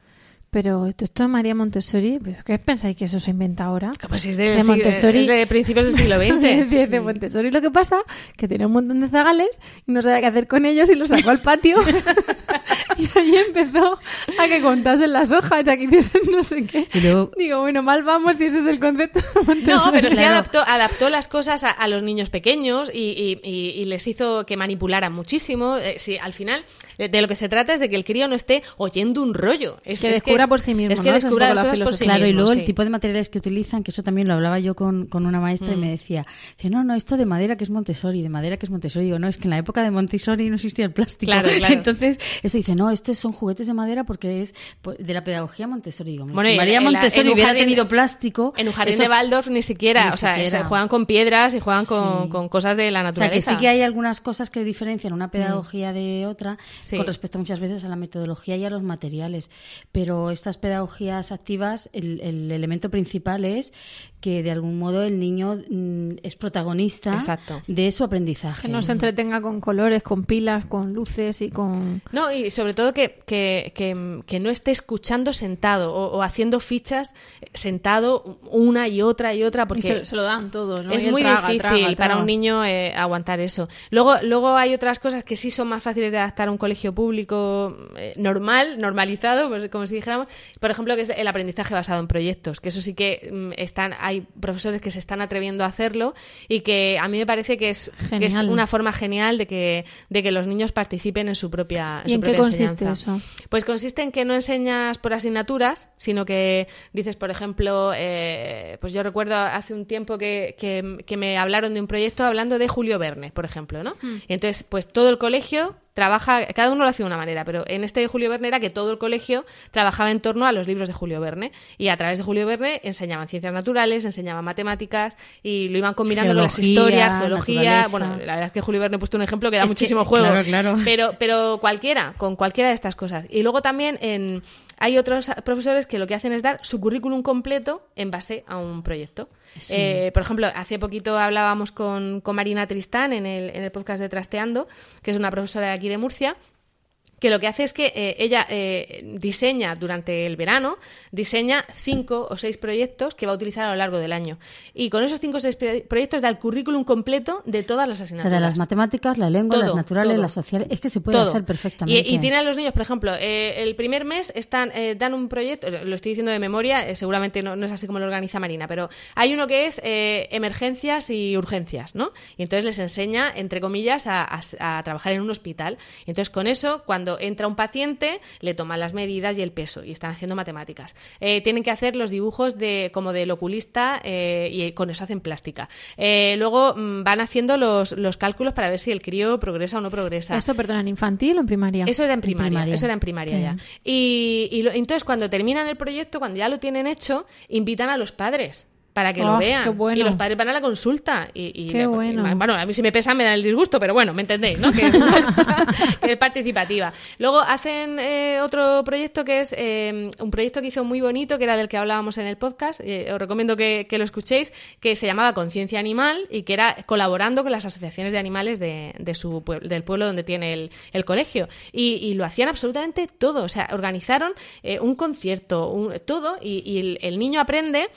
pero esto, de María Montessori, ¿pero ¿qué pensáis que eso se inventa ahora? Pues es de, De Montessori. es de principios del siglo XX. de, de Montessori lo que pasa que tenía un montón de zagales y no sabía qué hacer con ellos y los sacó al patio y ahí empezó a que contasen las hojas, a que hiciesen no sé qué. Y luego- Digo, bueno, mal vamos si ese es el concepto de Montessori. No, pero sí Claro. adaptó, adaptó las cosas a, a los niños pequeños y, y- y- y les hizo que manipularan muchísimo. Eh, sí, al final, eh, de lo que se trata es de que el crío no esté oyendo un rollo. Es, Que es descubra por sí mismo, Es que ¿no? Es descubra poco las la por sí filosofía. Claro, y mismo, luego sí. el tipo de materiales que utilizan, que eso también lo hablaba yo con, con una maestra y Mm. me decía, dice, no, no, esto de madera que es Montessori, de madera que es Montessori. Digo, no, es que en la época de Montessori no existía el plástico. Claro, claro. Entonces, eso dice, no, estos son juguetes de madera porque es de la pedagogía Montessori. Digo, Bueno, si y María la- Montessori hubiera jardín- tenido plástico... En un jardín esos- de Waldorf ni siquiera, Ni o sea, siquiera. se juegan con piedras y juegan con, Sí. con cosas de la O sea, naturaleza. que sí que hay algunas cosas que diferencian una pedagogía de otra Sí. con respecto muchas veces a la metodología y a los materiales. Pero o estas pedagogías activas, el, el elemento principal es que de algún modo el niño mm, es protagonista Exacto. de su aprendizaje. Que no se entretenga con colores, con pilas, con luces y con... No, y sobre todo que, que, que, que no esté escuchando sentado o, o haciendo fichas sentado una y otra y otra porque Y se, se lo dan todo, ¿no? es muy traga, difícil traga, para un niño eh, aguantar eso. Luego, luego hay otras cosas que sí son más fáciles de adaptar a un colegio público eh, normal, normalizado, pues, como si dijéramos. Por ejemplo, que es el aprendizaje basado en proyectos, que eso sí que mm, están, hay profesores que se están atreviendo a hacerlo y que a mí me parece que es, que es una forma genial de que, de que los niños participen en su propia, ¿Y su en qué consiste enseñanza. eso? Pues consiste en que no enseñas por asignaturas, sino que dices, por ejemplo, eh, pues yo recuerdo hace un tiempo que, que- que me hablaron de un proyecto hablando de Julio Verne, por ejemplo, ¿no? Y entonces, pues todo el colegio trabaja, cada uno lo hace de una manera, pero en este de Julio Verne era que todo el colegio trabajaba en torno a los libros de Julio Verne y a través de Julio Verne enseñaban ciencias naturales, enseñaban matemáticas y lo iban combinando con las historias, geología, naturaleza. bueno, la verdad es que Julio Verne he puesto un ejemplo que da Es que, muchísimo juego, claro, claro. pero pero cualquiera, con cualquiera de estas cosas. Y luego también en, hay otros profesores que lo que hacen es dar su currículum completo en base a un proyecto. Eh, por ejemplo, hace poquito hablábamos con, con Marina Tristán en el, en el podcast de Trasteando, que es una profesora de aquí de Murcia, que lo que hace es que eh, ella eh, diseña durante el verano, diseña cinco o seis proyectos que va a utilizar a lo largo del año. Y con esos cinco o seis proyectos da el currículum completo de todas las O sea, asignaturas. de las matemáticas, la lengua, Todo, las naturales, todo. las sociales, es que se puede Todo. hacer perfectamente. Y, y tienen a los niños, por ejemplo, eh, el primer mes están eh, dan un proyecto, lo estoy diciendo de memoria, seguramente no, no es así como lo organiza Marina, pero hay uno que es emergencias y urgencias, ¿no? Y entonces les enseña, entre comillas, a, a- a trabajar en un hospital. Y entonces con eso, cuando entra un paciente, le toman las medidas y el peso y están haciendo matemáticas. Eh, tienen que hacer los dibujos de como del oculista eh, y con eso hacen plástica. Eh, luego mm, van haciendo los, los cálculos para ver si el crío progresa o no progresa. ¿Esto, perdona, en infantil o en primaria? Eso era en primaria, primaria. eso era en primaria ya. Y, y lo- entonces cuando terminan el proyecto, cuando ya lo tienen hecho, invitan a los padres para que Oh, lo vean. qué bueno. Y los padres van a la consulta. Y, y Qué bueno. y- bueno, a mí si me pesan me dan el disgusto, pero bueno, me entendéis, ¿no? Que es una cosa que es participativa. Luego hacen eh, otro proyecto que es eh, un proyecto que hizo muy bonito, que era del que hablábamos en el podcast. eh, os recomiendo que, que lo escuchéis, que se llamaba Conciencia Animal y que era colaborando con las asociaciones de animales de, de su del pueblo donde tiene el, el colegio. Y, y lo hacían absolutamente todo. O sea, organizaron eh, un concierto, un- todo, y, y el, el niño aprende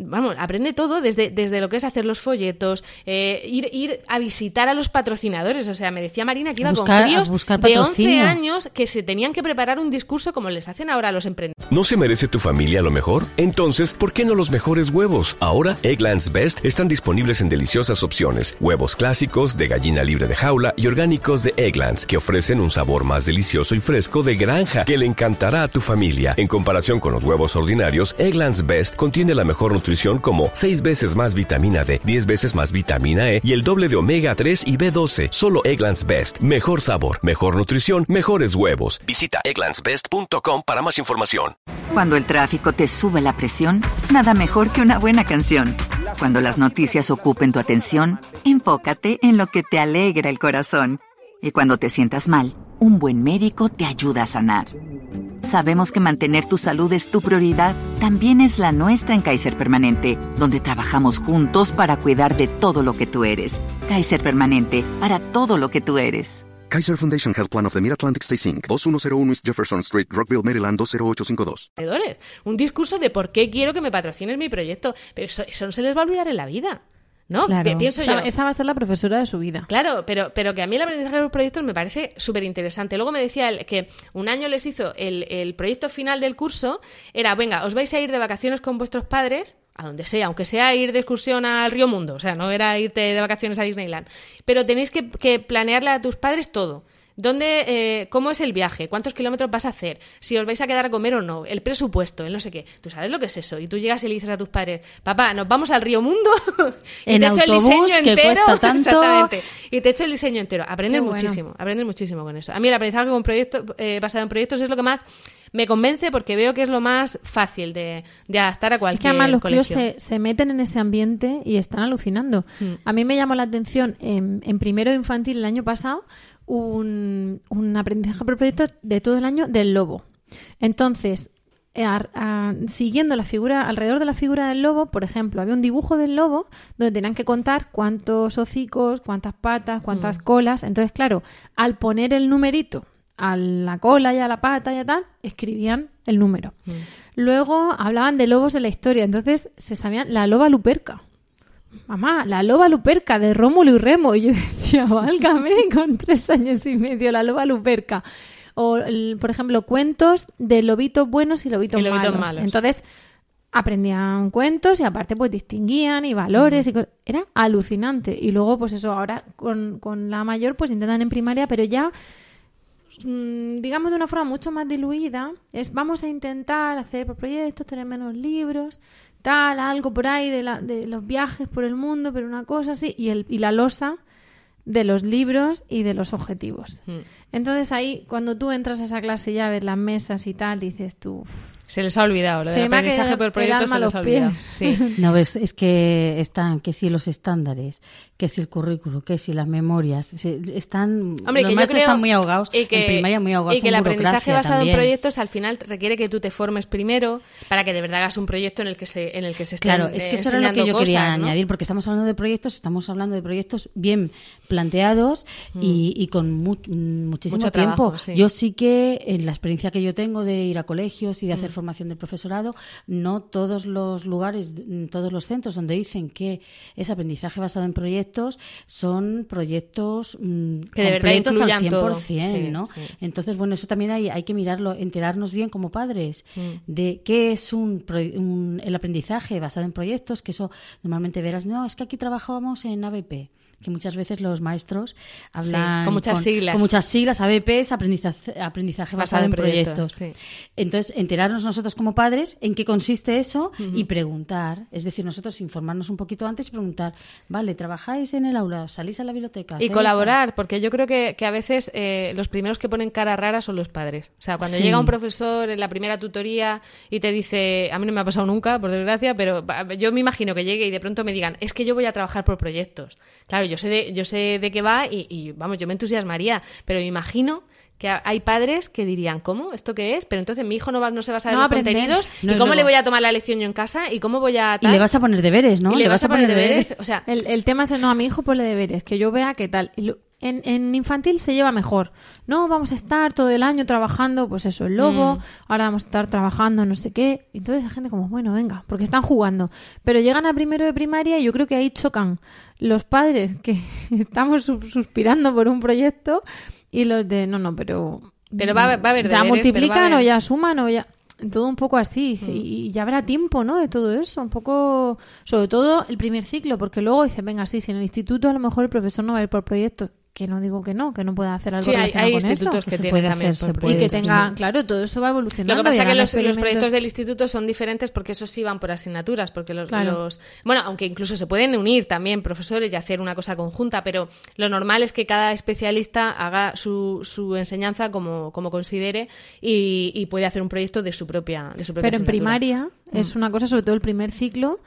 vamos, aprende todo desde, desde lo que es hacer los folletos, eh, ir, ir a visitar a los patrocinadores. O sea, me decía Marina que iba Buscar- con críos de 11 patrocinio. años que se tenían que preparar un discurso como les hacen ahora a los emprendedores. ¿No se merece tu familia lo mejor? Entonces, ¿por qué no los mejores huevos? Ahora, Egglands Best están disponibles en deliciosas opciones. Huevos clásicos, de gallina libre de jaula y orgánicos de Egglands, que ofrecen un sabor más delicioso y fresco de granja que le encantará a tu familia. En comparación con los huevos ordinarios, Egglands Best contiene la mejor nutrición como 6 veces más vitamina D, 10 veces más vitamina E y el doble de omega 3 y B12. Solo Egglands Best. Mejor sabor, mejor nutrición, mejores huevos. Visita egglandsbest.com para más información. Cuando el tráfico te sube la presión, nada mejor que una buena canción. Cuando las noticias ocupen tu atención, enfócate en lo que te alegra el corazón. Y cuando te sientas mal, un buen médico te ayuda a sanar. Sabemos que mantener tu salud es tu prioridad, también es la nuestra en Kaiser Permanente, donde trabajamos juntos para cuidar de todo lo que tú eres. Kaiser Permanente, para todo lo que tú eres. Kaiser Foundation Health Plan of the Mid-Atlantic Stay Inc. 2101 East Jefferson Street, Rockville, Maryland 20852. Un discurso de por qué quiero que me patrocines mi proyecto. Pero eso, eso no se les va a olvidar en la vida. ¿No? Claro. Pi- Pienso yo. esa va a ser la profesora de su vida. Claro, pero, pero que a mí el aprendizaje de los proyectos me parece súper interesante. Luego me decía él que un año les hizo el, el proyecto final del curso, era, venga, os vais a ir de vacaciones con vuestros padres, a donde sea, aunque sea ir de excursión al Río Mundo, o sea, no era irte de vacaciones a Disneyland, pero tenéis que, que planearle a tus padres todo. ¿Dónde, eh, ¿Cómo es el viaje? ¿Cuántos kilómetros vas a hacer? Si os vais a quedar a comer o no. El presupuesto, el no sé qué. ¿Tú sabes lo que es eso? Y tú llegas y le dices a tus padres, papá, nos vamos al Río Mundo y En te echo el autobús, diseño que entero. cuesta tanto. Exactamente. Y te echo el diseño entero. Aprender Qué bueno. muchísimo, aprender muchísimo con eso. A mí el aprendizaje con proyecto, eh, basado en proyectos es lo que más me convence porque veo que es lo más fácil de, de adaptar a Es que cualquier además los colegio. críos se, se meten en ese ambiente y están alucinando. Mm. A mí me llamó la atención en, en primero infantil el año pasado un, un aprendizaje por proyecto de todo el año del lobo. Entonces, eh, a- a- siguiendo la figura, alrededor de la figura del lobo, por ejemplo, había un dibujo del lobo donde tenían que contar cuántos hocicos, cuántas patas, cuántas colas. Entonces, claro, al poner el numerito a la cola y a la pata y a tal, escribían el número. Luego hablaban de lobos en la historia, entonces se sabían la loba luperca. Mamá, la loba luperca de Rómulo y Remo. Y yo decía, válgame, con tres años y medio, la loba luperca. O, el- por ejemplo, cuentos de lobitos buenos y lobitos, Y lobitos malos. malos. Entonces, aprendían cuentos y aparte pues distinguían y valores y co- era alucinante y luego pues eso ahora con, con la mayor pues intentan en primaria pero ya mm, digamos de una forma mucho más diluida es vamos a intentar hacer por proyectos tener menos libros tal algo por ahí de, la- de los viajes por el mundo pero una cosa así y el y la losa de los libros y de los objetivos Mm. entonces ahí cuando tú entras a esa clase y ya ves las mesas y tal dices tú "Uf, Se les ha olvidado, lo Se del me aprendizaje por alma se a les los ha olvidado. Sí. No ves, es que están, que si los estándares, que si el currículo, que si las memorias, están, Hombre, los que maestros están muy ahogados, y que, en primaria muy ahogados y que en el aprendizaje basado también. en proyectos al final requiere que tú te formes primero para que de verdad hagas un proyecto en el que se en el que se Claro, es que eh, eso era lo que yo quería añadir, porque estamos hablando de proyectos, estamos hablando de proyectos bien planteados y, y con mu- muchísimo Mm. Mucho tiempo. trabajo, sí. Yo sí que, en la experiencia que yo tengo de ir a colegios y de Mm. hacer formación del profesorado, no todos los lugares, mm, todos los centros donde dicen que es aprendizaje basado en proyectos son proyectos mm, Que de verdad incluyan al 100%, todo. Sí, ¿no? sí. Entonces, bueno, eso también hay, hay que mirarlo, enterarnos bien como padres Mm. de qué es un, un- el aprendizaje basado en proyectos, que eso normalmente verás, no, es que aquí trabajábamos en ABP, que muchas veces los maestros hablan con muchas siglas. Con muchas siglas, ABP es aprendizaje, aprendizaje basado, en proyectos. sí. Entonces, enterarnos nosotros como padres en qué consiste eso y preguntar, es decir, nosotros informarnos un poquito antes y preguntar, vale, ¿trabajáis en el aula? ¿Salís a la biblioteca? Y ¿Hacéis colaborar, porque yo creo que, que a veces eh, los primeros que ponen cara rara son los padres. O sea, cuando Sí. llega un profesor en la primera tutoría y te dice, a mí no me ha pasado nunca, por desgracia, pero yo me imagino que llegue y de pronto me digan, es que yo voy a trabajar por proyectos. Claro, yo sé de, yo sé de qué va y, y, vamos, yo me entusiasmaría, pero me imagino que ha- hay padres que dirían, ¿cómo? ¿Esto qué es? Pero entonces mi hijo no, va, no se va a saber No los aprender. contenidos. No, ¿Y cómo le voy a tomar la lección yo en casa? ¿Y cómo voy a...? Y le vas a poner deberes, ¿no? Y le vas a poner deberes. O sea, El, el tema es, no, a mi hijo ponle deberes, que yo vea qué tal. Y lo- En, en infantil se lleva mejor. No, vamos a estar todo el año trabajando, pues eso, el lobo, Mm. ahora vamos a estar trabajando no sé qué. Y Entonces la gente como, bueno, venga, porque están jugando. Pero llegan a primero de primaria y yo creo que ahí chocan los padres que estamos su- suspirando por un proyecto y los de, no, no, pero... Pero va a- va a haber Ya deberes, multiplican o ya suman o ya... Todo un poco así. Mm. Y y ya habrá tiempo, ¿no? De todo eso. Un poco. Sobre todo el primer ciclo, porque luego dices, venga, sí, si en el instituto a lo mejor el profesor no va a ir por proyectos. Que no digo que no, que no pueda hacer algo Sí, hay, relacionado hay con institutos eso. que Se tienen puede también hacer, se por puede, Y que proyectos. tenga, claro, todo eso va evolucionando. Lo que pasa es que los, proyectos del instituto son diferentes porque esos sí van por asignaturas, porque los, Claro. los- bueno, aunque incluso se pueden unir también profesores y hacer una cosa conjunta, pero lo normal es que cada especialista haga su, su enseñanza como, como considere y, y puede hacer un proyecto de su propia, de su propia Pero en primaria Mm. es una cosa, sobre todo el primer ciclo,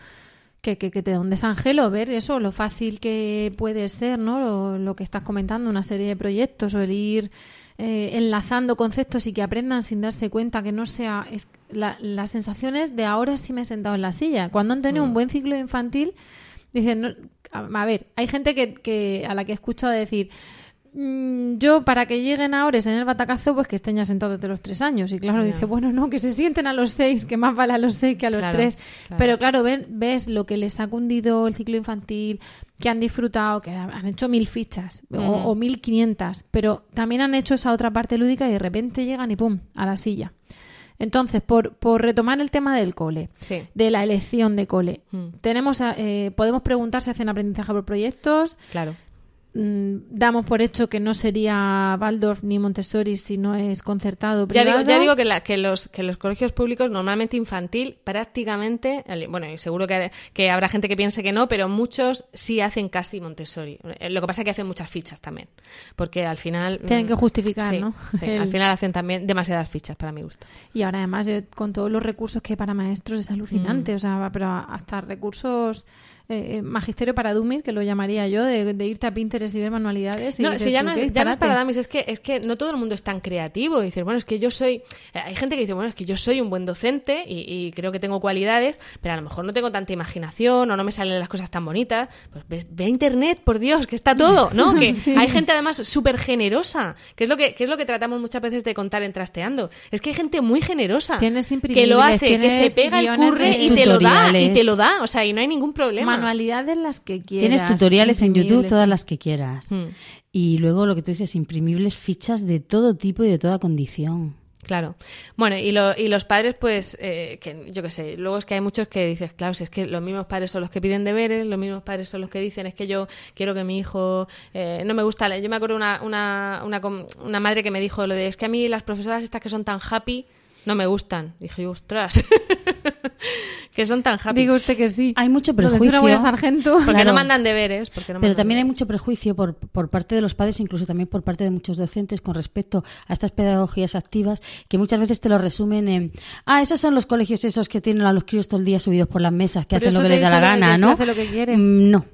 que, que, que te da un desangelo ver eso, lo fácil que puede ser, ¿no? Lo, lo que estás comentando, una serie de proyectos o el ir eh, enlazando conceptos y que aprendan sin darse cuenta, que no sea... Es, la, las sensaciones de ahora sí me he sentado en la silla. Cuando han tenido Mm. un buen ciclo infantil, dicen... no- a, a ver, hay gente que, que a la que he escuchado decir... "Mm, Yo, para que lleguen ahora en el batacazo, pues que estén ya sentados desde los tres años. Y claro, dice, bueno, no, que se sienten a los seis, que más vale a los seis que a los Claro, tres. claro. Pero claro, ven- ves lo que les ha cundido el ciclo infantil, que han disfrutado, que han hecho mil fichas o, Ujú. o mil quinientas, pero también han hecho esa otra parte lúdica y de repente llegan y pum, a la silla. Entonces, por, por retomar el tema del cole, Sí. de la elección de cole, Mm. tenemos a- eh, podemos preguntar si hacen aprendizaje por proyectos, Claro. Mm, damos por hecho que no sería Waldorf ni Montessori si no es concertado Ya digo, privado. ya digo que, la- que los, que los colegios públicos, normalmente infantil, prácticamente, bueno, y seguro que, que habrá gente que piense que no, pero muchos sí hacen casi Montessori. Eh, Lo que pasa es que hacen muchas fichas también, porque al final... Tienen mm, que justificar, sí, ¿no? sí, El- al final hacen también demasiadas fichas para mi gusto. Y ahora además eh, con todos los recursos que hay para maestros es alucinante, o sea, pero hasta recursos eh, magisterio para dummies, que lo llamaría yo, de, de irte a Pinterest y ver manualidades. y No, si ya tú, no, es, ya no es para dummies, es que, es que no todo el mundo es tan creativo. Y bueno, es que yo soy. eh, Hay gente que dice, bueno, es que yo soy un buen docente y, y creo que tengo cualidades, pero a lo mejor no tengo tanta imaginación o no me salen las cosas tan bonitas. Pues ve, ve a internet, por Dios, que está todo, ¿no? Que Sí. hay gente además súper generosa, que es, lo que, que es lo que tratamos muchas veces de contar en Trasteando. Es que hay gente muy generosa que lo hace, que se pega el curre de- y te lo da, y te lo da. O sea, y no hay ningún problema. Manualidades las que quieras. Tienes tutoriales en YouTube, todas las que quieras. Mm. Y luego lo que tú dices, imprimibles fichas de todo tipo y de toda condición. Claro. Bueno, y, lo- y los padres, pues, eh, que yo qué sé, luego es que hay muchos que dices, claro, si es que los mismos padres son los que piden deberes, los mismos padres son los que dicen, es que yo quiero que mi hijo, eh, no me gusta, leer". yo me acuerdo una, una, una, una madre que me dijo lo de, es que a mí las profesoras estas que son tan happy, no me gustan. Dije, ostras, que son tan happy. Diga usted que sí. Hay mucho prejuicio. una buena sargento. porque claro. no mandan deberes. Porque no Pero mandan también hay mucho prejuicio por, por parte de los padres, incluso también por parte de muchos docentes con respecto a estas pedagogías activas, que muchas veces te lo resumen en, ah, esos son los colegios esos que tienen a los críos todo el día subidos por las mesas, que hacen lo que les da la gana, que ¿no? hace lo que quiere. Mm, No.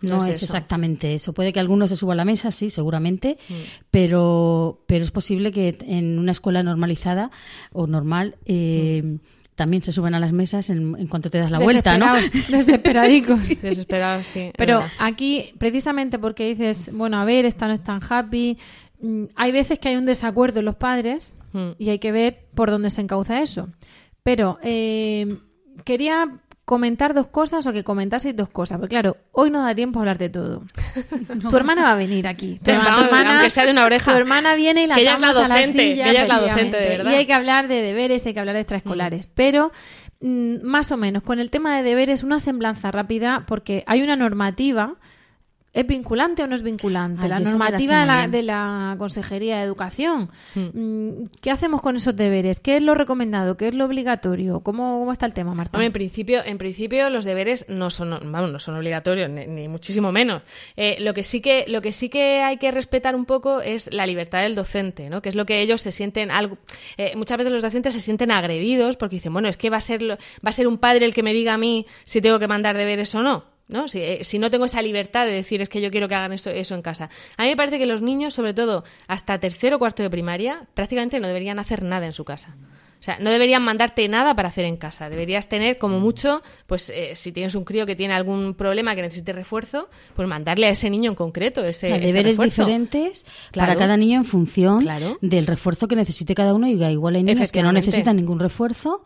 No No, es es, eso. exactamente eso. Puede que alguno se suba a la mesa, sí, seguramente, Mm. pero, pero es posible que en una escuela normalizada o normal eh, Mm. También se suban a las mesas en, en cuanto te das la vuelta, ¿no? Desesperados, Desesperadicos. Desesperados, sí. Pero aquí, precisamente porque dices, bueno, a ver, esta no es tan happy, mm, hay veces que hay un desacuerdo en los padres Mm. y hay que ver por dónde se encauza eso. Pero eh, quería comentar dos cosas o que comentaseis dos cosas, porque claro, hoy no da tiempo a hablar de todo. Tu hermana va a venir aquí. Tu, hermana, aunque sea de una oreja. Tu hermana viene y la Que ella es la atamos a la docente, silla, que ella es la docente, de verdad. Y hay que hablar de deberes, hay que hablar de extraescolares. Pero mm, más o menos, con el tema de deberes, una semblanza rápida, porque hay una normativa. ¿Es vinculante o no es vinculante? La normativa de la, bien. de la Consejería de Educación. Hmm. Mm, ¿Qué hacemos con esos deberes? ¿Qué es lo recomendado? ¿Qué es lo obligatorio? ¿Cómo, cómo está el tema, Marta? Hombre, en principio, en principio los deberes no son, vamos, no son obligatorios, ni, ni muchísimo menos. Eh, lo que sí que, lo que sí que hay que respetar un poco es la libertad del docente, ¿no? Que es lo que ellos se sienten algo. eh, muchas veces los docentes se sienten agredidos porque dicen, bueno, es que va a ser, va a ser un padre el que me diga a mí si tengo que mandar deberes o no. ¿No? Si, eh, si no tengo esa libertad de decir es que yo quiero que hagan eso, eso en casa. A mí me parece que los niños, sobre todo hasta tercero o cuarto de primaria, prácticamente no deberían hacer nada en su casa. O sea, no deberían mandarte nada para hacer en casa. Deberías tener, como mucho, pues eh, si tienes un crío que tiene algún problema que necesite refuerzo, pues mandarle a ese niño en concreto ese, O sea, ese deberes refuerzo. diferentes Claro. para cada niño en función Claro. del refuerzo que necesite cada uno. Y igual hay niños que no necesitan ningún refuerzo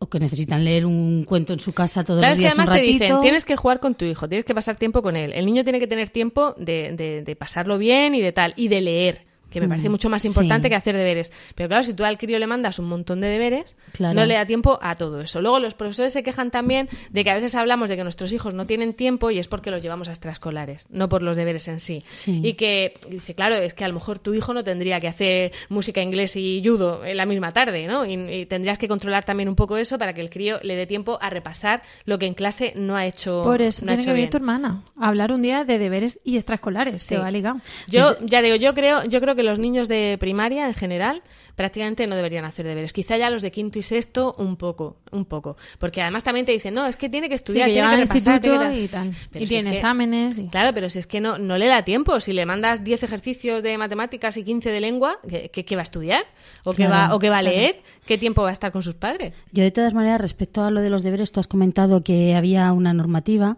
o que necesitan leer un cuento en su casa todos Claro, los es que días además un te ratito. dicen, tienes que jugar con tu hijo, tienes que pasar tiempo con él. El niño tiene que tener tiempo de, de- de pasarlo bien y de tal, y de leer, que me parece Mm, mucho más importante sí. que hacer deberes. Pero claro, si tú al crío le mandas un montón de deberes, Claro. no le da tiempo a todo eso. Luego los profesores se quejan también de que a veces hablamos de que nuestros hijos no tienen tiempo y es porque los llevamos a extraescolares, no por los deberes en sí. Sí. Y que dice, claro, es que a lo mejor tu hijo no tendría que hacer música inglés y judo en la misma tarde, ¿no? Y, y tendrías que controlar también un poco eso para que el crío le dé tiempo a repasar lo que en clase no ha hecho Por eso no ha tiene hecho que venir tu hermana a hablar un día de deberes y extraescolares. Sí. Se va ligado. Yo ya digo, yo creo, yo creo que los niños de primaria en general prácticamente no deberían hacer deberes. Quizá ya los de quinto y sexto un poco, un poco, porque además también te dicen, no, es que tiene que Sí, estudiar, que tiene que repasar, tiene que y tal. Pero y si es tiene que- exámenes. y- Claro, pero si es que no, no le da tiempo. Si le mandas 10 ejercicios de matemáticas y 15 de lengua, ¿qué, qué- qué va a estudiar? ¿O qué, Claro, va, o qué va a claro. leer? ¿Qué tiempo va a estar con sus padres? Yo, de todas maneras, respecto a lo de los deberes, tú has comentado que había una normativa.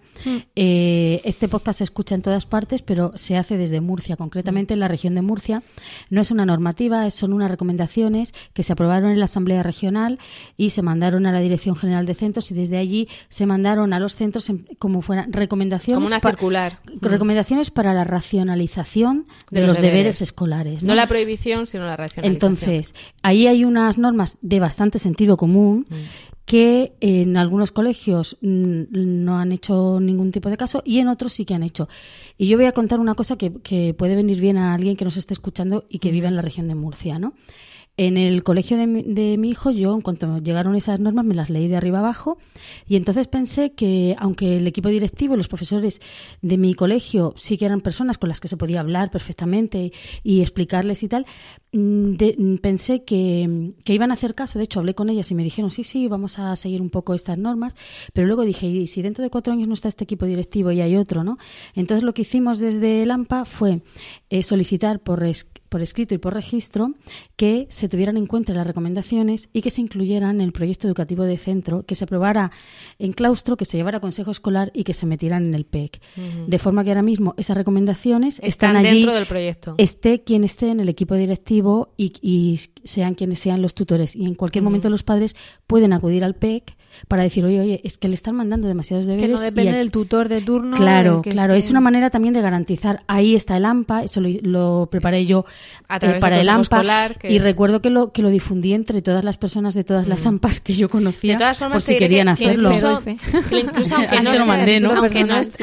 Eh, este podcast se escucha en todas partes, pero se hace desde Murcia, concretamente en la región de Murcia. No es una normativa, es- son unas recomendaciones que se aprobaron en la Asamblea Regional y se mandaron a la Dirección General de Centros y desde allí se mandaron a los centros en- como fueran recomendaciones. Como una pa- circular. Recomendaciones para la racionalización de, los, deberes. escolares. No la prohibición, sino la racionalización. Entonces, ahí hay unas normas de bastante sentido común Mm. que en algunos colegios mm, no han hecho ningún tipo de caso y en otros sí que han hecho. Y yo voy a contar una cosa que, que puede venir bien a alguien que nos esté escuchando y que vive en la región de Murcia, ¿no? En el colegio de mi, de mi hijo, yo, en cuanto llegaron esas normas, me las leí de arriba abajo y entonces pensé que, aunque el equipo directivo y los profesores de mi colegio sí que eran personas con las que se podía hablar perfectamente y explicarles y tal, mm, mm, pensé que, que iban a hacer caso. De hecho, hablé con ellas y me dijeron, sí, sí, vamos a seguir un poco estas normas, pero luego dije, y si dentro de cuatro años no está este equipo directivo y hay otro, ¿no? Entonces lo que hicimos desde el AMPA fue eh, solicitar por, por escrito y por registro que se tuvieran en cuenta las recomendaciones y que se incluyeran en el proyecto educativo de centro, que se aprobara en claustro, que se llevara a consejo escolar y que se metieran en el PEC. De forma que ahora mismo esas recomendaciones están, allí. dentro del proyecto. Esté quien esté en el equipo directivo y, sean quienes sean los tutores. Y en cualquier momento los padres pueden acudir al PEC para decir, oye, oye, es que le están mandando demasiados deberes. Que no depende del tutor de turno. Claro, claro. Es una manera también de garantizar. Ahí está el AMPA, eso lo, preparé yo eh, para el AMPA. y recuerdo que lo, que lo difundí entre todas las personas de todas las mm. AMPAs que yo conocía, de todas formas, por si querían hacerlo. incluso, aunque, no,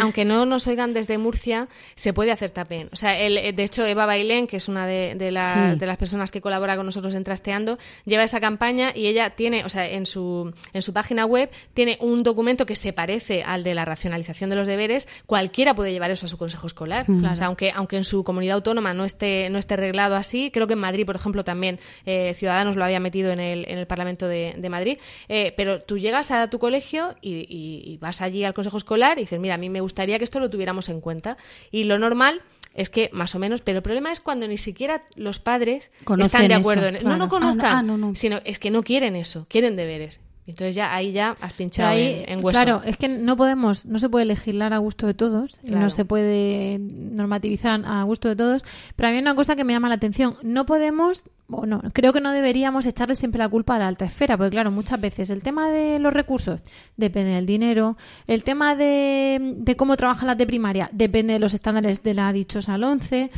aunque, no, nos oigan desde Murcia, se puede hacer tapen. O sea, el, de hecho, Eva Bailén, que es una de, de, de las personas que colabora con nosotros en Trasteando, lleva esa campaña y ella tiene, o sea, en su, en su página web tiene un documento que se parece al de la racionalización de los deberes, cualquiera puede llevar eso a su consejo escolar. aunque, aunque en su comunidad autónoma no esté, no esté reglado así, creo que en Madrid, por ejemplo, también eh, Ciudadanos lo había metido en el, en el Parlamento de, Madrid, eh, pero tú llegas a tu colegio y, vas allí al consejo escolar y dices, mira, a mí me gustaría que esto lo tuviéramos en cuenta. Y lo normal es que más o menos, pero el problema es cuando ni siquiera los padres están de acuerdo en No, no conozcan, ah, sino es que no quieren eso, quieren deberes. Entonces ya ahí ya has pinchado en, hueso. Claro, es que no podemos, no se puede legislar a gusto de todos, no se puede normativizar a gusto de todos, pero a mí hay una cosa que me llama la atención, no podemos bueno, creo que no deberíamos echarle siempre la culpa a la alta esfera, porque claro, muchas veces el tema de los recursos depende del dinero, el tema de, de cómo trabajan las de primaria depende de los estándares de la dichosa 11,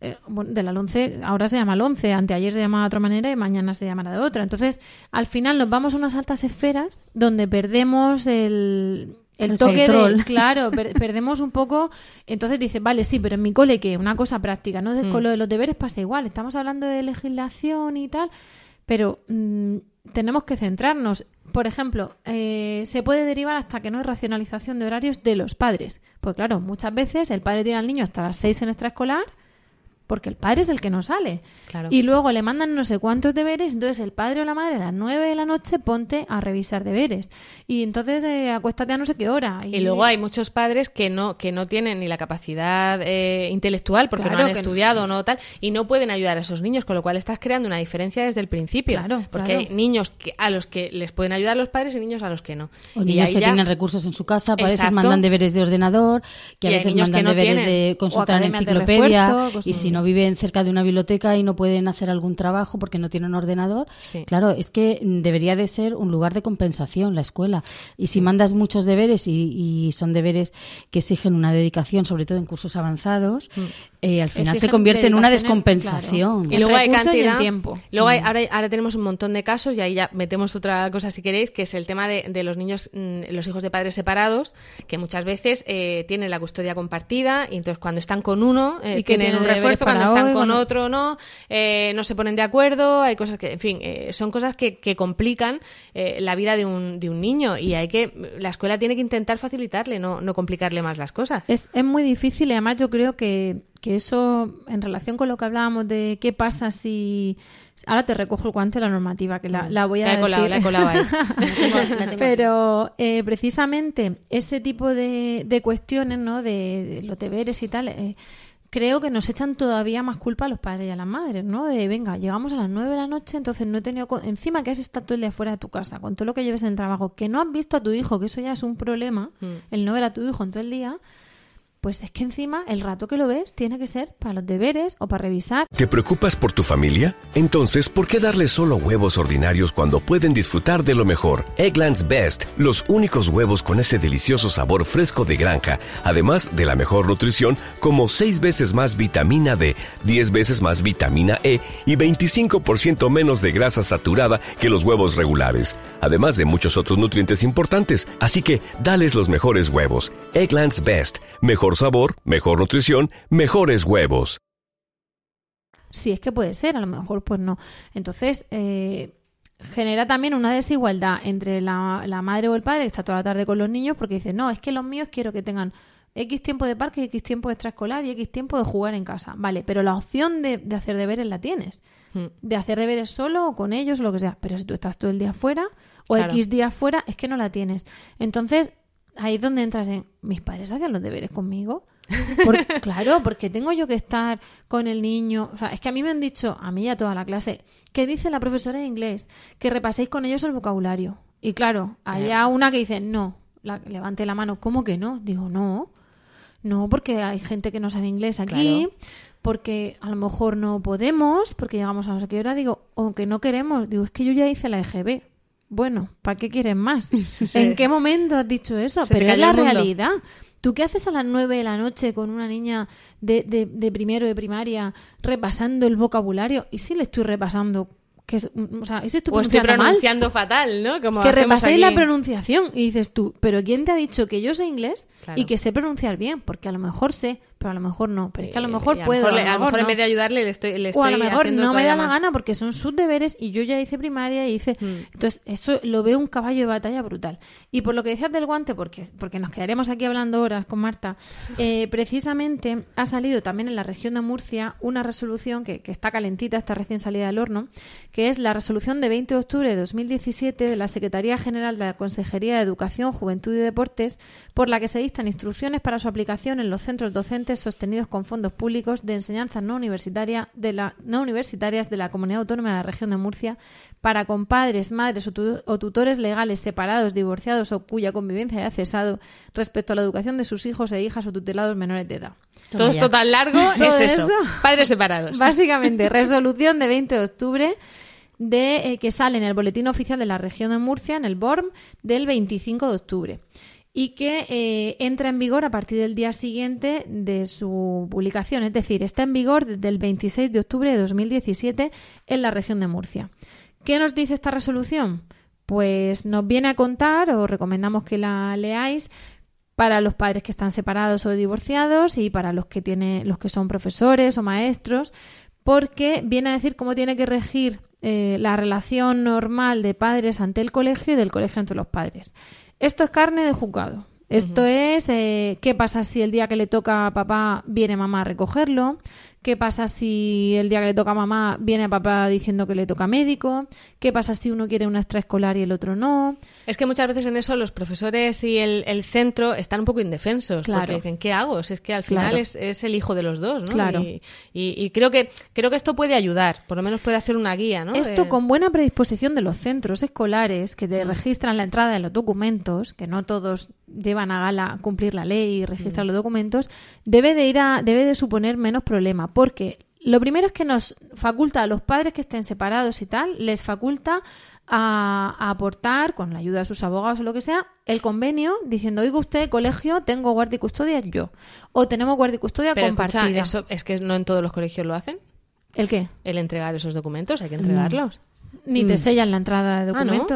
eh, de la 11 ahora se llama 11, anteayer se llamaba de otra manera y mañana se llamará de otra. Entonces, al final nos vamos a unas altas esferas donde perdemos el el toque de, claro, perdemos un poco. Entonces dice, vale, sí, pero en mi cole que una cosa práctica, no mm. con lo de los deberes pasa igual. Estamos hablando de legislación y tal, pero mm, tenemos que centrarnos. Por ejemplo, eh, se puede derivar hasta que no hay racionalización de horarios de los padres. Pues claro, muchas veces el padre tiene al niño hasta las seis en extraescolar porque el padre es el que no sale. Y luego le mandan no sé cuántos deberes, entonces el padre o la madre a las nueve de la noche ponte a revisar deberes. Y entonces eh, acuéstate a no sé qué hora. Y... luego hay muchos padres que no, que no tienen ni la capacidad eh, intelectual porque no han estudiado o no tal, y no pueden ayudar a esos niños, con lo cual estás creando una diferencia desde el principio. porque hay niños que, a los que les pueden ayudar los padres y niños a los que no. O niños que tienen recursos en su casa, a veces mandan deberes de ordenador, que a veces mandan deberes de consultar en enciclopedia, y si no viven cerca de una biblioteca y no pueden hacer algún trabajo porque no tienen ordenador, claro, es que debería de ser un lugar de compensación la escuela. Y si mandas muchos deberes y, son deberes que exigen una dedicación, sobre todo en cursos avanzados, mm. Eh, al final se convierte en una descompensación. Y luego hay cantidad. tiempo. Luego hay, mm. ahora, ahora tenemos un montón de casos y ahí ya metemos otra cosa si queréis, que es el tema de, los niños, mm, los hijos de padres separados, que muchas veces eh, tienen la custodia compartida y entonces cuando están con uno eh, tienen un refuerzo, cuando están con otro no, eh, no se ponen de acuerdo, hay cosas que, en fin, eh, son cosas que, que complican eh, la vida de un, de un niño y hay que, la escuela tiene que intentar facilitarle, no, no complicarle más las cosas. Es, es muy difícil y además yo creo que, que eso, en relación con lo que hablábamos de qué pasa si... Ahora te recojo el guante la normativa, que la, la voy a la la he colado ahí. Pero precisamente ese tipo de, de cuestiones, ¿no? De, de los deberes y tal, eh, creo que nos echan todavía más culpa a los padres y a las madres, ¿no? De, venga, llegamos a las nueve de la noche, entonces no he tenido... Encima que has estado todo el día fuera de tu casa, con todo lo que lleves en el trabajo, que no has visto a tu hijo, que eso ya es un problema, mm. el no ver a tu hijo en todo el día, pues es que encima el rato que lo ves tiene que ser para los deberes o para revisar. ¿Te preocupas por tu familia? Entonces, ¿por qué darles solo huevos ordinarios cuando pueden disfrutar de lo mejor? Eggland's Best, los únicos huevos con ese delicioso sabor fresco de granja, además de la mejor nutrición, como 6 veces más vitamina D, 10 veces más vitamina E y 25% menos de grasa saturada que los huevos regulares, además de muchos otros nutrientes importantes. Así que, dales los mejores huevos. Eggland's Best, mejor sabor, mejor nutrición, mejores huevos. Sí, es que puede ser, a lo mejor pues no. Entonces, eh, genera también una desigualdad entre la, madre o el padre que está toda la tarde con los niños porque dice, no, es que los míos quiero que tengan X tiempo de parque, X tiempo de extraescolar y X tiempo de jugar en casa. Vale, pero la opción de, de hacer deberes la tienes. Mm. De hacer deberes solo o con ellos o lo que sea. Pero si tú estás todo el día fuera o Claro. X días fuera, es que no la tienes. Entonces, ahí es donde entras en, mis padres hacían los deberes conmigo. Por- claro, porque tengo yo que estar con el niño. O sea, es que a mí me han dicho, a mí y a toda la clase, que dice la profesora de inglés, que repaséis con ellos el vocabulario. Y claro, haya una que dice, no, la, levante la mano, ¿cómo que no? Digo, no, no, porque hay gente que no sabe inglés aquí, Claro. porque a lo mejor no podemos, porque llegamos a no sé qué hora. Digo, aunque no queremos, digo, es que yo ya hice la EGB. Bueno, ¿para qué quieres más? Sí. ¿En qué momento has dicho eso? Se Pero es la realidad. ¿Tú qué haces a las 9 de la noche con una niña de, de, de primero de primaria repasando el vocabulario? ¿Y si le estoy repasando? Que es, o sea, ¿y si estoy O estoy pronunciando mal? fatal, ¿no? Como que repaséis la pronunciación y dices tú, pero ¿quién te ha dicho que yo sé inglés Claro. y que sé pronunciar bien? Porque a lo mejor sé, pero a lo mejor no. Pero es que a lo Eh, mejor puedo. mejor le- a lo mejor en vez de ayudarle le estoy, le o a estoy lo mejor no me da la gana porque son sus deberes y yo ya hice primaria y hice... Mm. Entonces, eso lo veo un caballo de batalla brutal. Y por lo que decías del guante, porque, porque nos quedaremos aquí hablando horas con Marta, eh, precisamente ha salido también en la región de Murcia una resolución que, que está calentita, está recién salida del horno, que es la resolución de 20 de octubre de 2017 de la Secretaría General de la Consejería de Educación, Juventud y Deportes, por la que se dictan instrucciones para su aplicación en los centros docentes sostenidos con fondos públicos de enseñanza no universitaria de la no universitarias de la Comunidad Autónoma de la Región de Murcia para compadres, madres o, tu- o tutores legales separados, divorciados o cuya convivencia haya cesado respecto a la educación de sus hijos e hijas o tutelados menores de edad. Todo esto tan largo Todo es eso. eso. Padres separados. Básicamente, resolución de 20 de octubre de eh, que sale en el boletín oficial de la región de Murcia, en el BORM, del 25 de octubre y que eh, entra en vigor a partir del día siguiente de su publicación, es decir, está en vigor desde el 26 de octubre de 2017 en la región de Murcia. ¿Qué nos dice esta resolución? Pues nos viene a contar, o recomendamos que la leáis, para los padres que están separados o divorciados y para los que tiene, los que son profesores o maestros, porque viene a decir cómo tiene que regir eh, la relación normal de padres ante el colegio y del colegio ante los padres. Esto es carne de juzgado. Esto es eh, qué pasa si el día que le toca a papá viene mamá a recogerlo, qué pasa si el día que le toca a mamá viene papá diciendo que le toca médico, qué pasa si uno quiere una extraescolar y el otro no. Es que muchas veces en eso los profesores y el, el centro están un poco indefensos. Claro. Porque dicen, ¿qué hago? Si es que al final Claro. es, es el hijo de los dos, ¿no? Claro. Y, y- y creo, que, creo que esto puede ayudar. Por lo menos puede hacer una guía, ¿no? Esto De- con buena predisposición de los centros escolares que te registran la entrada de los documentos, que no todos llevan a gala cumplir la ley y registrar los documentos, debe de ir a, debe de suponer menos problema, porque lo primero es que nos faculta a los padres que estén separados y tal, les faculta a, a aportar, con la ayuda de sus abogados o lo que sea, el convenio diciendo, oiga usted, colegio, tengo guardia y custodia yo. O tenemos guardia y custodia Pero escucha, compartida. eso es que no en todos los colegios lo hacen. ¿El qué? El entregar esos documentos, hay que entregarlos. Ni te sellan la entrada de Ah, ¿no?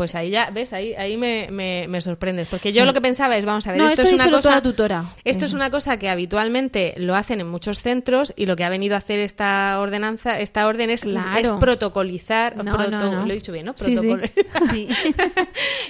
Pues ahí ya, ¿ves? Ahí, ahí me, me, me sorprendes. Porque yo lo que pensaba es, vamos a ver, No, esto, esto es una cosa. la tutora. Esto es una cosa que habitualmente lo hacen en muchos centros y lo que ha venido a hacer esta ordenanza, esta orden es, Claro. es protocolizar. No, proto- no, no. Lo he dicho bien, ¿no? Sí, sí.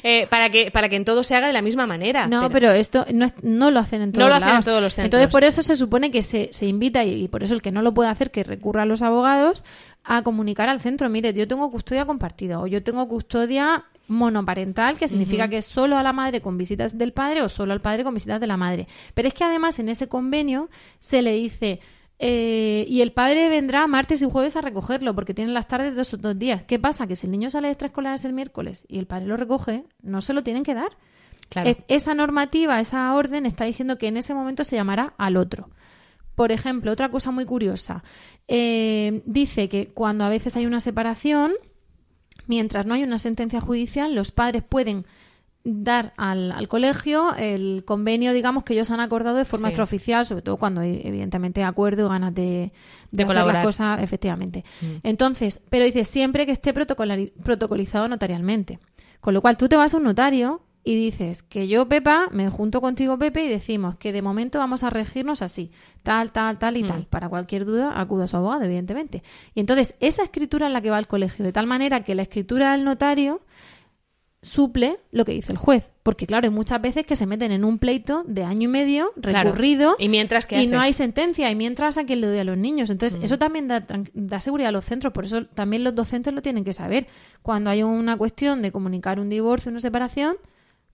Eh, para, que, para que en todo se haga de la misma manera. No, pero, esto no, es- no lo hacen en todos No lo hacen en todos los centros. Entonces, por eso se supone que se, se invita, y, y por eso el que no lo puede hacer, que recurra a los abogados, a comunicar al centro, mire, yo tengo custodia compartida o yo tengo custodia monoparental, que significa que es solo a la madre con visitas del padre o solo al padre con visitas de la madre. Pero es que además en ese convenio se le dice... eh, y el padre vendrá martes y jueves a recogerlo porque tiene las tardes dos o dos días. ¿Qué pasa? Que si el niño sale de extraescolares el miércoles y el padre lo recoge, no se lo tienen que dar. Claro. Es- esa normativa, esa orden está diciendo que en ese momento se llamará al otro. Por ejemplo, otra cosa muy curiosa. eh, dice que cuando a veces hay una separación, mientras no hay una sentencia judicial, los padres pueden dar al, al colegio el convenio, digamos, que ellos han acordado de forma Sí. extraoficial, sobre todo cuando hay, evidentemente, acuerdo y ganas de, de, colaborar. las cosas, efectivamente. Entonces, pero dice siempre que esté protocolizado notarialmente. Con lo cual, tú te vas a un notario y dices que yo, Pepa, me junto contigo, Pepe, y decimos que de momento vamos a regirnos así, tal, tal, tal y tal. Para cualquier duda, acuda a su abogado, evidentemente. Y entonces, esa escritura es la que va al colegio, de tal manera que la escritura del notario suple lo que dice el juez. Porque, claro, hay muchas veces que se meten en un pleito de año y medio, Claro. recurrido, ¿Y mientras y no hay sentencia, y mientras a quién le doy a los niños. Entonces, Mm. eso también da, da seguridad a los centros, por eso también los docentes lo tienen que saber. Cuando hay una cuestión de comunicar un divorcio, una separación,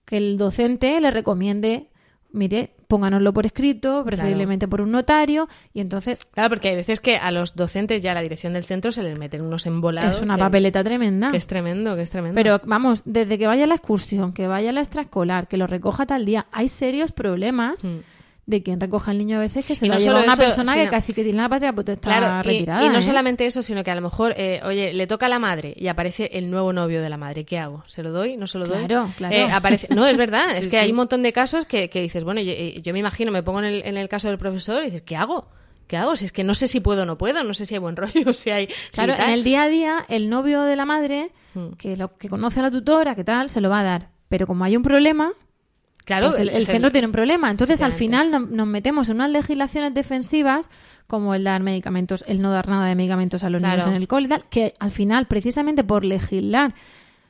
que el docente le recomiende, mire, pónganoslo por escrito, preferiblemente por un notario, y entonces Claro, porque hay veces que a los docentes ya a la dirección del centro se les meten unos embolados. es una que- papeleta tremenda. Que es tremendo, que es tremendo. Pero vamos, desde que vaya a la excursión, que vaya a la extraescolar, que lo recoja tal día, hay serios problemas Mm. De quien recoja al niño a veces que se Y lo no lleva solo una eso, persona que casi que tiene la patria potestad Claro, y- retirada. y, no ¿eh? solamente eso, sino que a lo mejor, eh, oye, le toca a la madre y aparece el nuevo novio de la madre. ¿Qué hago? ¿Se lo doy? ¿No se lo doy? Claro, claro. Eh, aparece... No, es verdad. es Sí, que hay un montón de casos que, que dices, bueno, yo, yo me imagino, me pongo en el, en el caso del profesor y dices, ¿qué hago? ¿Qué hago? Si es que no sé si puedo o no puedo, no sé si hay buen rollo, si hay... Claro, en el día a día, el novio de la madre, Mm. que lo que conoce a la tutora, que tal, se lo va a dar. Pero como hay un problema, Claro, pues el, el- el el- centro tiene un problema. Entonces, al final, no- nos metemos en unas legislaciones defensivas, como el dar medicamentos, el no dar nada de medicamentos a los Claro. niños en el cole y tal, que al final, precisamente por legislar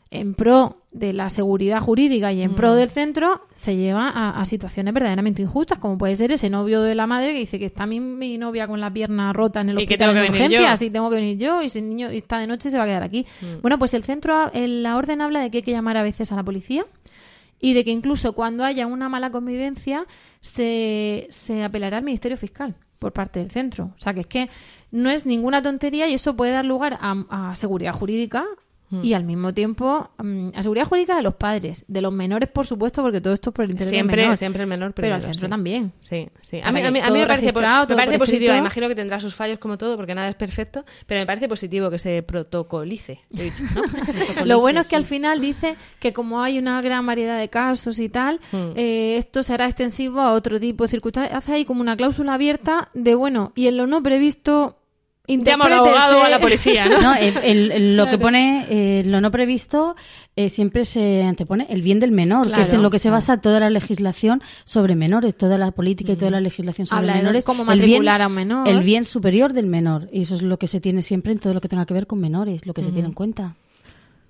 en pro de la seguridad jurídica y en pro Mm. del centro, se lleva a, a situaciones verdaderamente injustas, como puede ser ese novio de la madre que dice que está mi, mi novia con la pierna rota en el hospital de urgencias y tengo que venir yo, y si el niño está de noche se va a quedar aquí. Mm. Bueno, pues el centro, en la orden habla de que hay que llamar a veces a la policía y de que incluso cuando haya una mala convivencia se, se apelará al Ministerio Fiscal por parte del centro. O sea, que es que no es ninguna tontería y eso puede dar lugar a, a seguridad jurídica Mm. y al mismo tiempo mm, a seguridad jurídica de los padres, de los menores, por supuesto, porque todo esto es por el interés del Siempre, menor. siempre el menor Pero al centro sí. también. Sí, sí. A mí, a mí- a mí todo me parece, me parece escrito. Imagino que tendrá sus fallos como todo, porque nada es perfecto, pero me parece positivo que se protocolice. he dicho, ¿no? Protocolice, Lo bueno es que sí. al final dice que como hay una gran variedad de casos y tal, Mm. eh, esto será extensivo a otro tipo de circunstancias. Hace ahí como una cláusula abierta de, bueno, y en lo no previsto, Llamo al abogado o a la policía, ¿no? No, el- el- el- lo que pone, eh, lo no previsto, eh, siempre se antepone el bien del menor, que es en lo que se basa toda la legislación sobre menores, toda la política y toda la legislación sobre Habla de menores. cómo el bien- matricular a un menor. El bien superior del menor. Y eso es lo que se tiene siempre en todo lo que tenga que ver con menores, lo que se tiene en cuenta.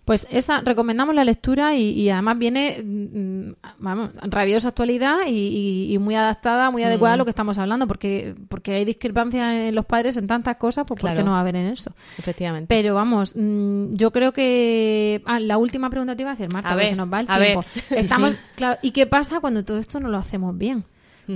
Pues esa, recomendamos la lectura y, y además viene, mm, vamos, rabiosa actualidad y, y- y muy adaptada, muy adecuada a lo que estamos hablando, porque, porque hay discrepancia en los padres en tantas cosas, pues ¿por qué Claro. no va a haber en eso? Efectivamente. Pero vamos, mm, yo creo que... Ah, la última pregunta te iba a hacer, Marta, A ver, se nos va el a tiempo. ver. Estamos, Sí. claro, ¿Y qué pasa cuando todo esto no lo hacemos bien?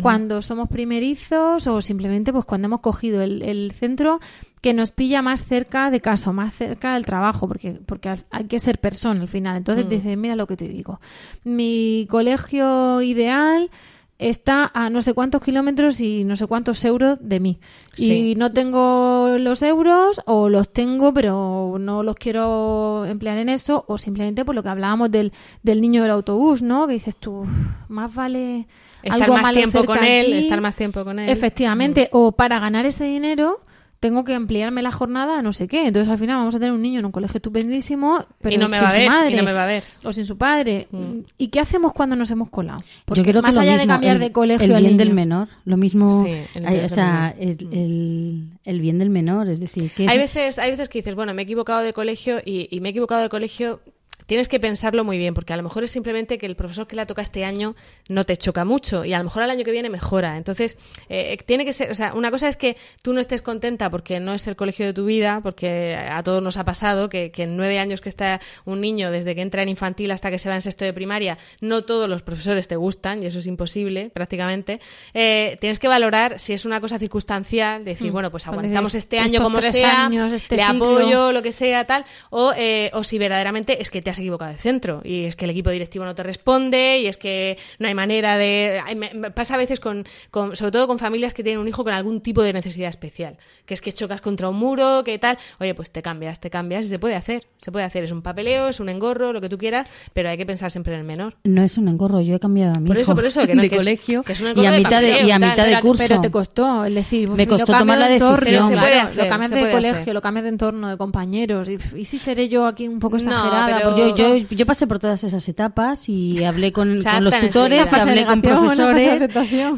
Cuando somos primerizos o simplemente pues cuando hemos cogido el, el centro que nos pilla más cerca de casa, o más cerca del trabajo, porque, porque hay que ser persona al final. Entonces dices, mira lo que te digo. Mi colegio ideal está a no sé cuántos kilómetros y no sé cuántos euros de mí. Sí. Y no tengo los euros o los tengo pero no los quiero emplear en eso o simplemente por lo que hablábamos del, del niño del autobús, ¿no? Que dices tú, más vale Estar algo más malo tiempo cerca con él, aquí". estar más tiempo con él. Mm. Efectivamente, o para ganar ese dinero tengo que ampliarme la jornada a no sé qué. Entonces al final vamos a tener un niño en un colegio estupendísimo, pero Y no me sin va su ver, y madre. no me va a ver. O sin su padre. Mm. ¿Y qué hacemos cuando nos hemos colado? Porque Yo creo más que allá de cambiar el, de colegio el al bien del menor, lo mismo, Sí, hay- o del sea, menor. el, el- el bien del menor, es decir, que Hay es- veces, hay veces que dices, bueno, me he equivocado de colegio y, y me he equivocado de colegio. Tienes que pensarlo muy bien, porque a lo mejor es simplemente que el profesor que la toca este año no te choca mucho y a lo mejor al año que viene mejora. Entonces, eh, tiene que ser, o sea, una cosa es que tú no estés contenta porque no es el colegio de tu vida, porque a todos nos ha pasado que, que en nueve años que está un niño, desde que entra en infantil hasta que se va en sexto de primaria, no todos los profesores te gustan y eso es imposible prácticamente. Eh, tienes que valorar si es una cosa circunstancial, decir, Mm. bueno, pues aguantamos este año como sea, años, este le ciclo. apoyo, lo que sea, tal, o, eh, o si verdaderamente es que te has equivocado de centro y es que el equipo directivo no te responde y es que no hay manera de... ay, me- me pasa a veces con, con- sobre todo con familias que tienen un hijo con algún tipo de necesidad especial, que es que chocas contra un muro, que tal, oye, pues te cambias, te cambias y se puede hacer, se puede hacer, es un papeleo, es un engorro, lo que tú quieras, pero hay que pensar siempre en el menor. no es un engorro, yo he cambiado a mi Por eso, hijo por eso, que no- de que es- colegio que es un y engorro a mitad de, papeleo, y a mitad de curso. pero te costó, es decir, Me lo costó tomar la decisión. Pero se puede claro, hacer, lo cambias de colegio, hacer. lo cambias de entorno, de compañeros, y, y si seré yo aquí un poco No, exagerada, pero- porque yo yo, yo, pasé por todas esas etapas y hablé con, con los tutores, hablé con profesores,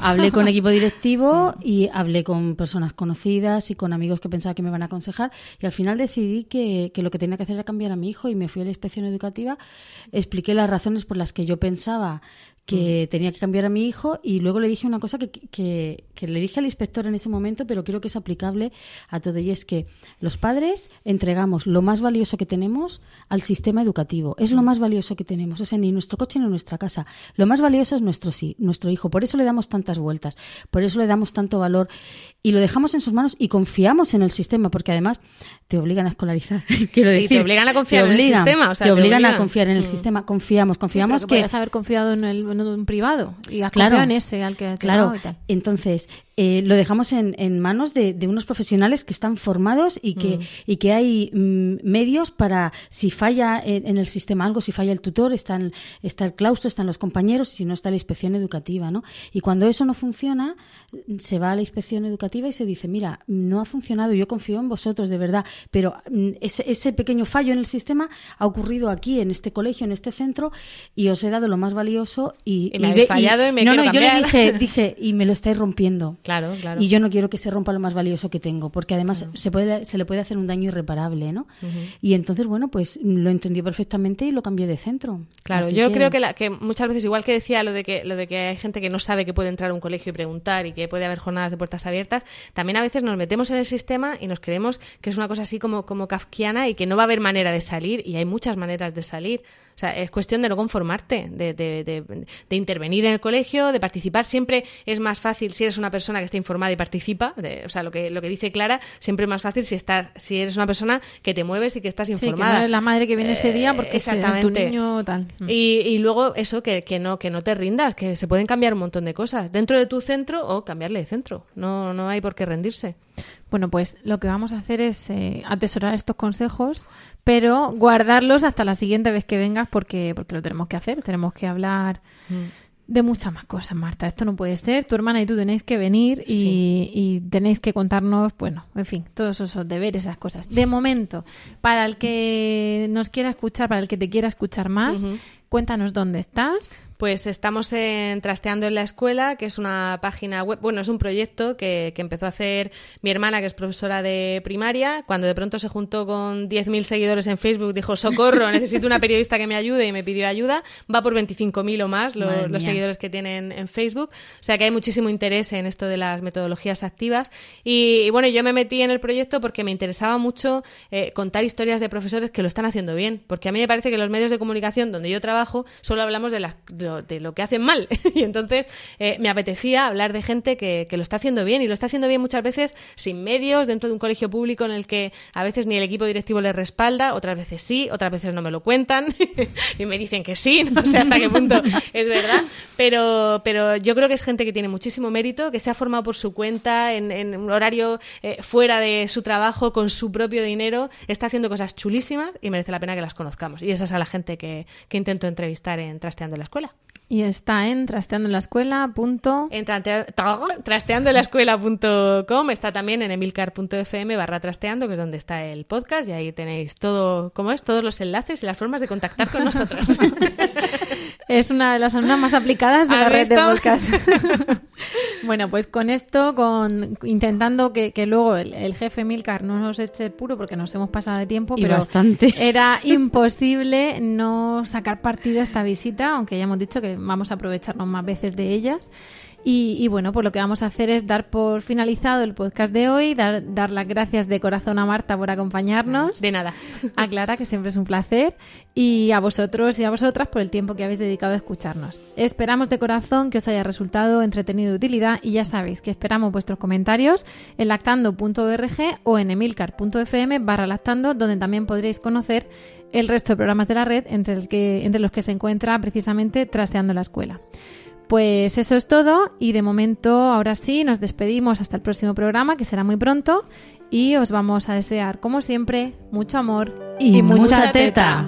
hablé con equipo directivo y hablé con personas conocidas y con amigos que pensaba que me iban a aconsejar. Y al final decidí que, que lo que tenía que hacer era cambiar a mi hijo y me fui a la inspección educativa, expliqué las razones por las que yo pensaba que tenía que cambiar a mi hijo y luego le dije una cosa que, que, que le dije al inspector en ese momento, pero creo que es aplicable a todo y es que los padres entregamos lo más valioso que tenemos al sistema educativo. Es lo más valioso que tenemos, o sea, ni nuestro coche ni nuestra casa. Lo más valioso es nuestro sí, nuestro hijo. Por eso le damos tantas vueltas, por eso le damos tanto valor y lo dejamos en sus manos y confiamos en el sistema, porque además te obligan a escolarizar. Quiero Y te decir, obligan a confiar en el sistema, o sea, te te obligan a confiar en el Mm. sistema. Confiamos, confiamos Pero que podías haber confiado en, el, en un privado y has Claro. en ese al que has Claro, y tal. entonces eh, lo dejamos en, en manos de, de unos profesionales que están formados y que, y que hay mm, medios para, si falla en, en el sistema algo, si falla el tutor, están, está el claustro, están los compañeros, y si no está la inspección educativa, ¿no? Y cuando eso no funciona, se va a la inspección educativa y se dice, mira, no ha funcionado, yo confío en vosotros, de verdad, pero mm, ese, ese pequeño fallo en el sistema ha ocurrido aquí, en este colegio, en este centro, y os he dado lo más valioso y, Y me y habéis ve- fallado y me no, no, yo le dije, dije, y me lo estáis rompiendo. Claro, claro. Y yo no quiero que se rompa lo más valioso que tengo, porque además se, puede, se le puede hacer un daño irreparable, ¿no? Y entonces, bueno, pues lo entendió perfectamente y lo cambié de centro. Claro, Así yo creo que, la- que muchas veces, igual que decía lo de que lo de que hay gente que no sabe que puede entrar a un colegio y preguntar y que puede haber jornadas de puertas abiertas, también a veces nos metemos en el sistema y nos creemos que es una cosa así como, como kafkiana y que no va a haber manera de salir y hay muchas maneras de salir. O sea, es cuestión de no conformarte, de, de- de- de intervenir en el colegio, de participar. Siempre es más fácil si eres una persona que está informada y participa. de- o sea, lo que, lo que dice Clara, siempre es más fácil si, estás, si eres una persona que te mueves y que estás Sí, que informada. no eres la madre que viene ese día porque sea tu exactamente. niño tal. Mm. Y, y luego eso, que, que no que no te rindas, que se pueden cambiar un montón de cosas dentro de tu centro o cambiarle de centro. No, no hay por qué rendirse. Bueno, pues lo que vamos a hacer es eh, atesorar estos consejos, pero guardarlos hasta la siguiente vez que vengas porque, porque lo tenemos que hacer. Tenemos que hablar de muchas más cosas, Marta. Esto no puede ser. Tu hermana y tú tenéis que venir y, y tenéis que contarnos, bueno, en fin, todos esos deberes, esas cosas. De momento, para el que nos quiera escuchar, para el que te quiera escuchar más, cuéntanos dónde estás. Pues estamos en Trasteando en la Escuela, que es una página web, bueno, es un proyecto que, que empezó a hacer mi hermana, que es profesora de primaria, cuando de pronto se juntó con 10.000 seguidores en Facebook, dijo, socorro, necesito una periodista que me ayude y me pidió ayuda. Va por 25.000 o más los, seguidores que tienen en Facebook, o sea que hay muchísimo interés en esto de las metodologías activas. Y, y bueno, yo me metí en el proyecto porque me interesaba mucho eh, contar historias de profesores que lo están haciendo bien, porque a mí me parece que los medios de comunicación donde yo trabajo solo hablamos de, las- de de lo que hacen mal. y entonces eh, me apetecía hablar de gente que, que lo está haciendo bien y lo está haciendo bien muchas veces sin medios, dentro de un colegio público en el que a veces ni el equipo directivo les respalda, otras veces sí, otras veces no me lo cuentan y me dicen que sí, no sé hasta qué punto es verdad, pero, pero yo creo que es gente que tiene muchísimo mérito, que se ha formado por su cuenta, en, un horario eh, fuera de su trabajo, con su propio dinero, está haciendo cosas chulísimas y merece la pena que las conozcamos. Y esa es a la gente que, que intento entrevistar en Trasteando la Escuela. Y está en trasteando en la escuela. Punto. En trate- trasteandoenlaescuela.com está también en emilcar.fm barra trasteando, que es donde está el podcast, y ahí tenéis todo, ¿cómo es? Todos los enlaces y las formas de contactar con nosotros. Es una de las alumnas más aplicadas de la ¿Has red de podcast. bueno, pues con esto, con intentando que, que luego el, el jefe Milcar no nos eche el puro porque nos hemos pasado de tiempo, Y pero bastante. era imposible no sacar partido a esta visita, aunque ya hemos dicho que vamos a aprovecharnos más veces de ellas. Y, y bueno, pues lo que vamos a hacer es dar por finalizado el podcast de hoy, dar, dar las gracias de corazón a Marta por acompañarnos. De nada. A Clara, que siempre es un placer, y a vosotros y a vosotras por el tiempo que habéis dedicado a escucharnos. Esperamos de corazón que os haya resultado entretenido y de utilidad, y ya sabéis que esperamos vuestros comentarios en lactando.org o en emilcar.fm barra lactando, donde también podréis conocer el resto de programas de la red, entre, el que, entre los que se encuentra precisamente Trasteando la Escuela. Pues eso es todo y de momento ahora sí nos despedimos hasta el próximo programa que será muy pronto y os vamos a desear como siempre mucho amor Y mucha teta.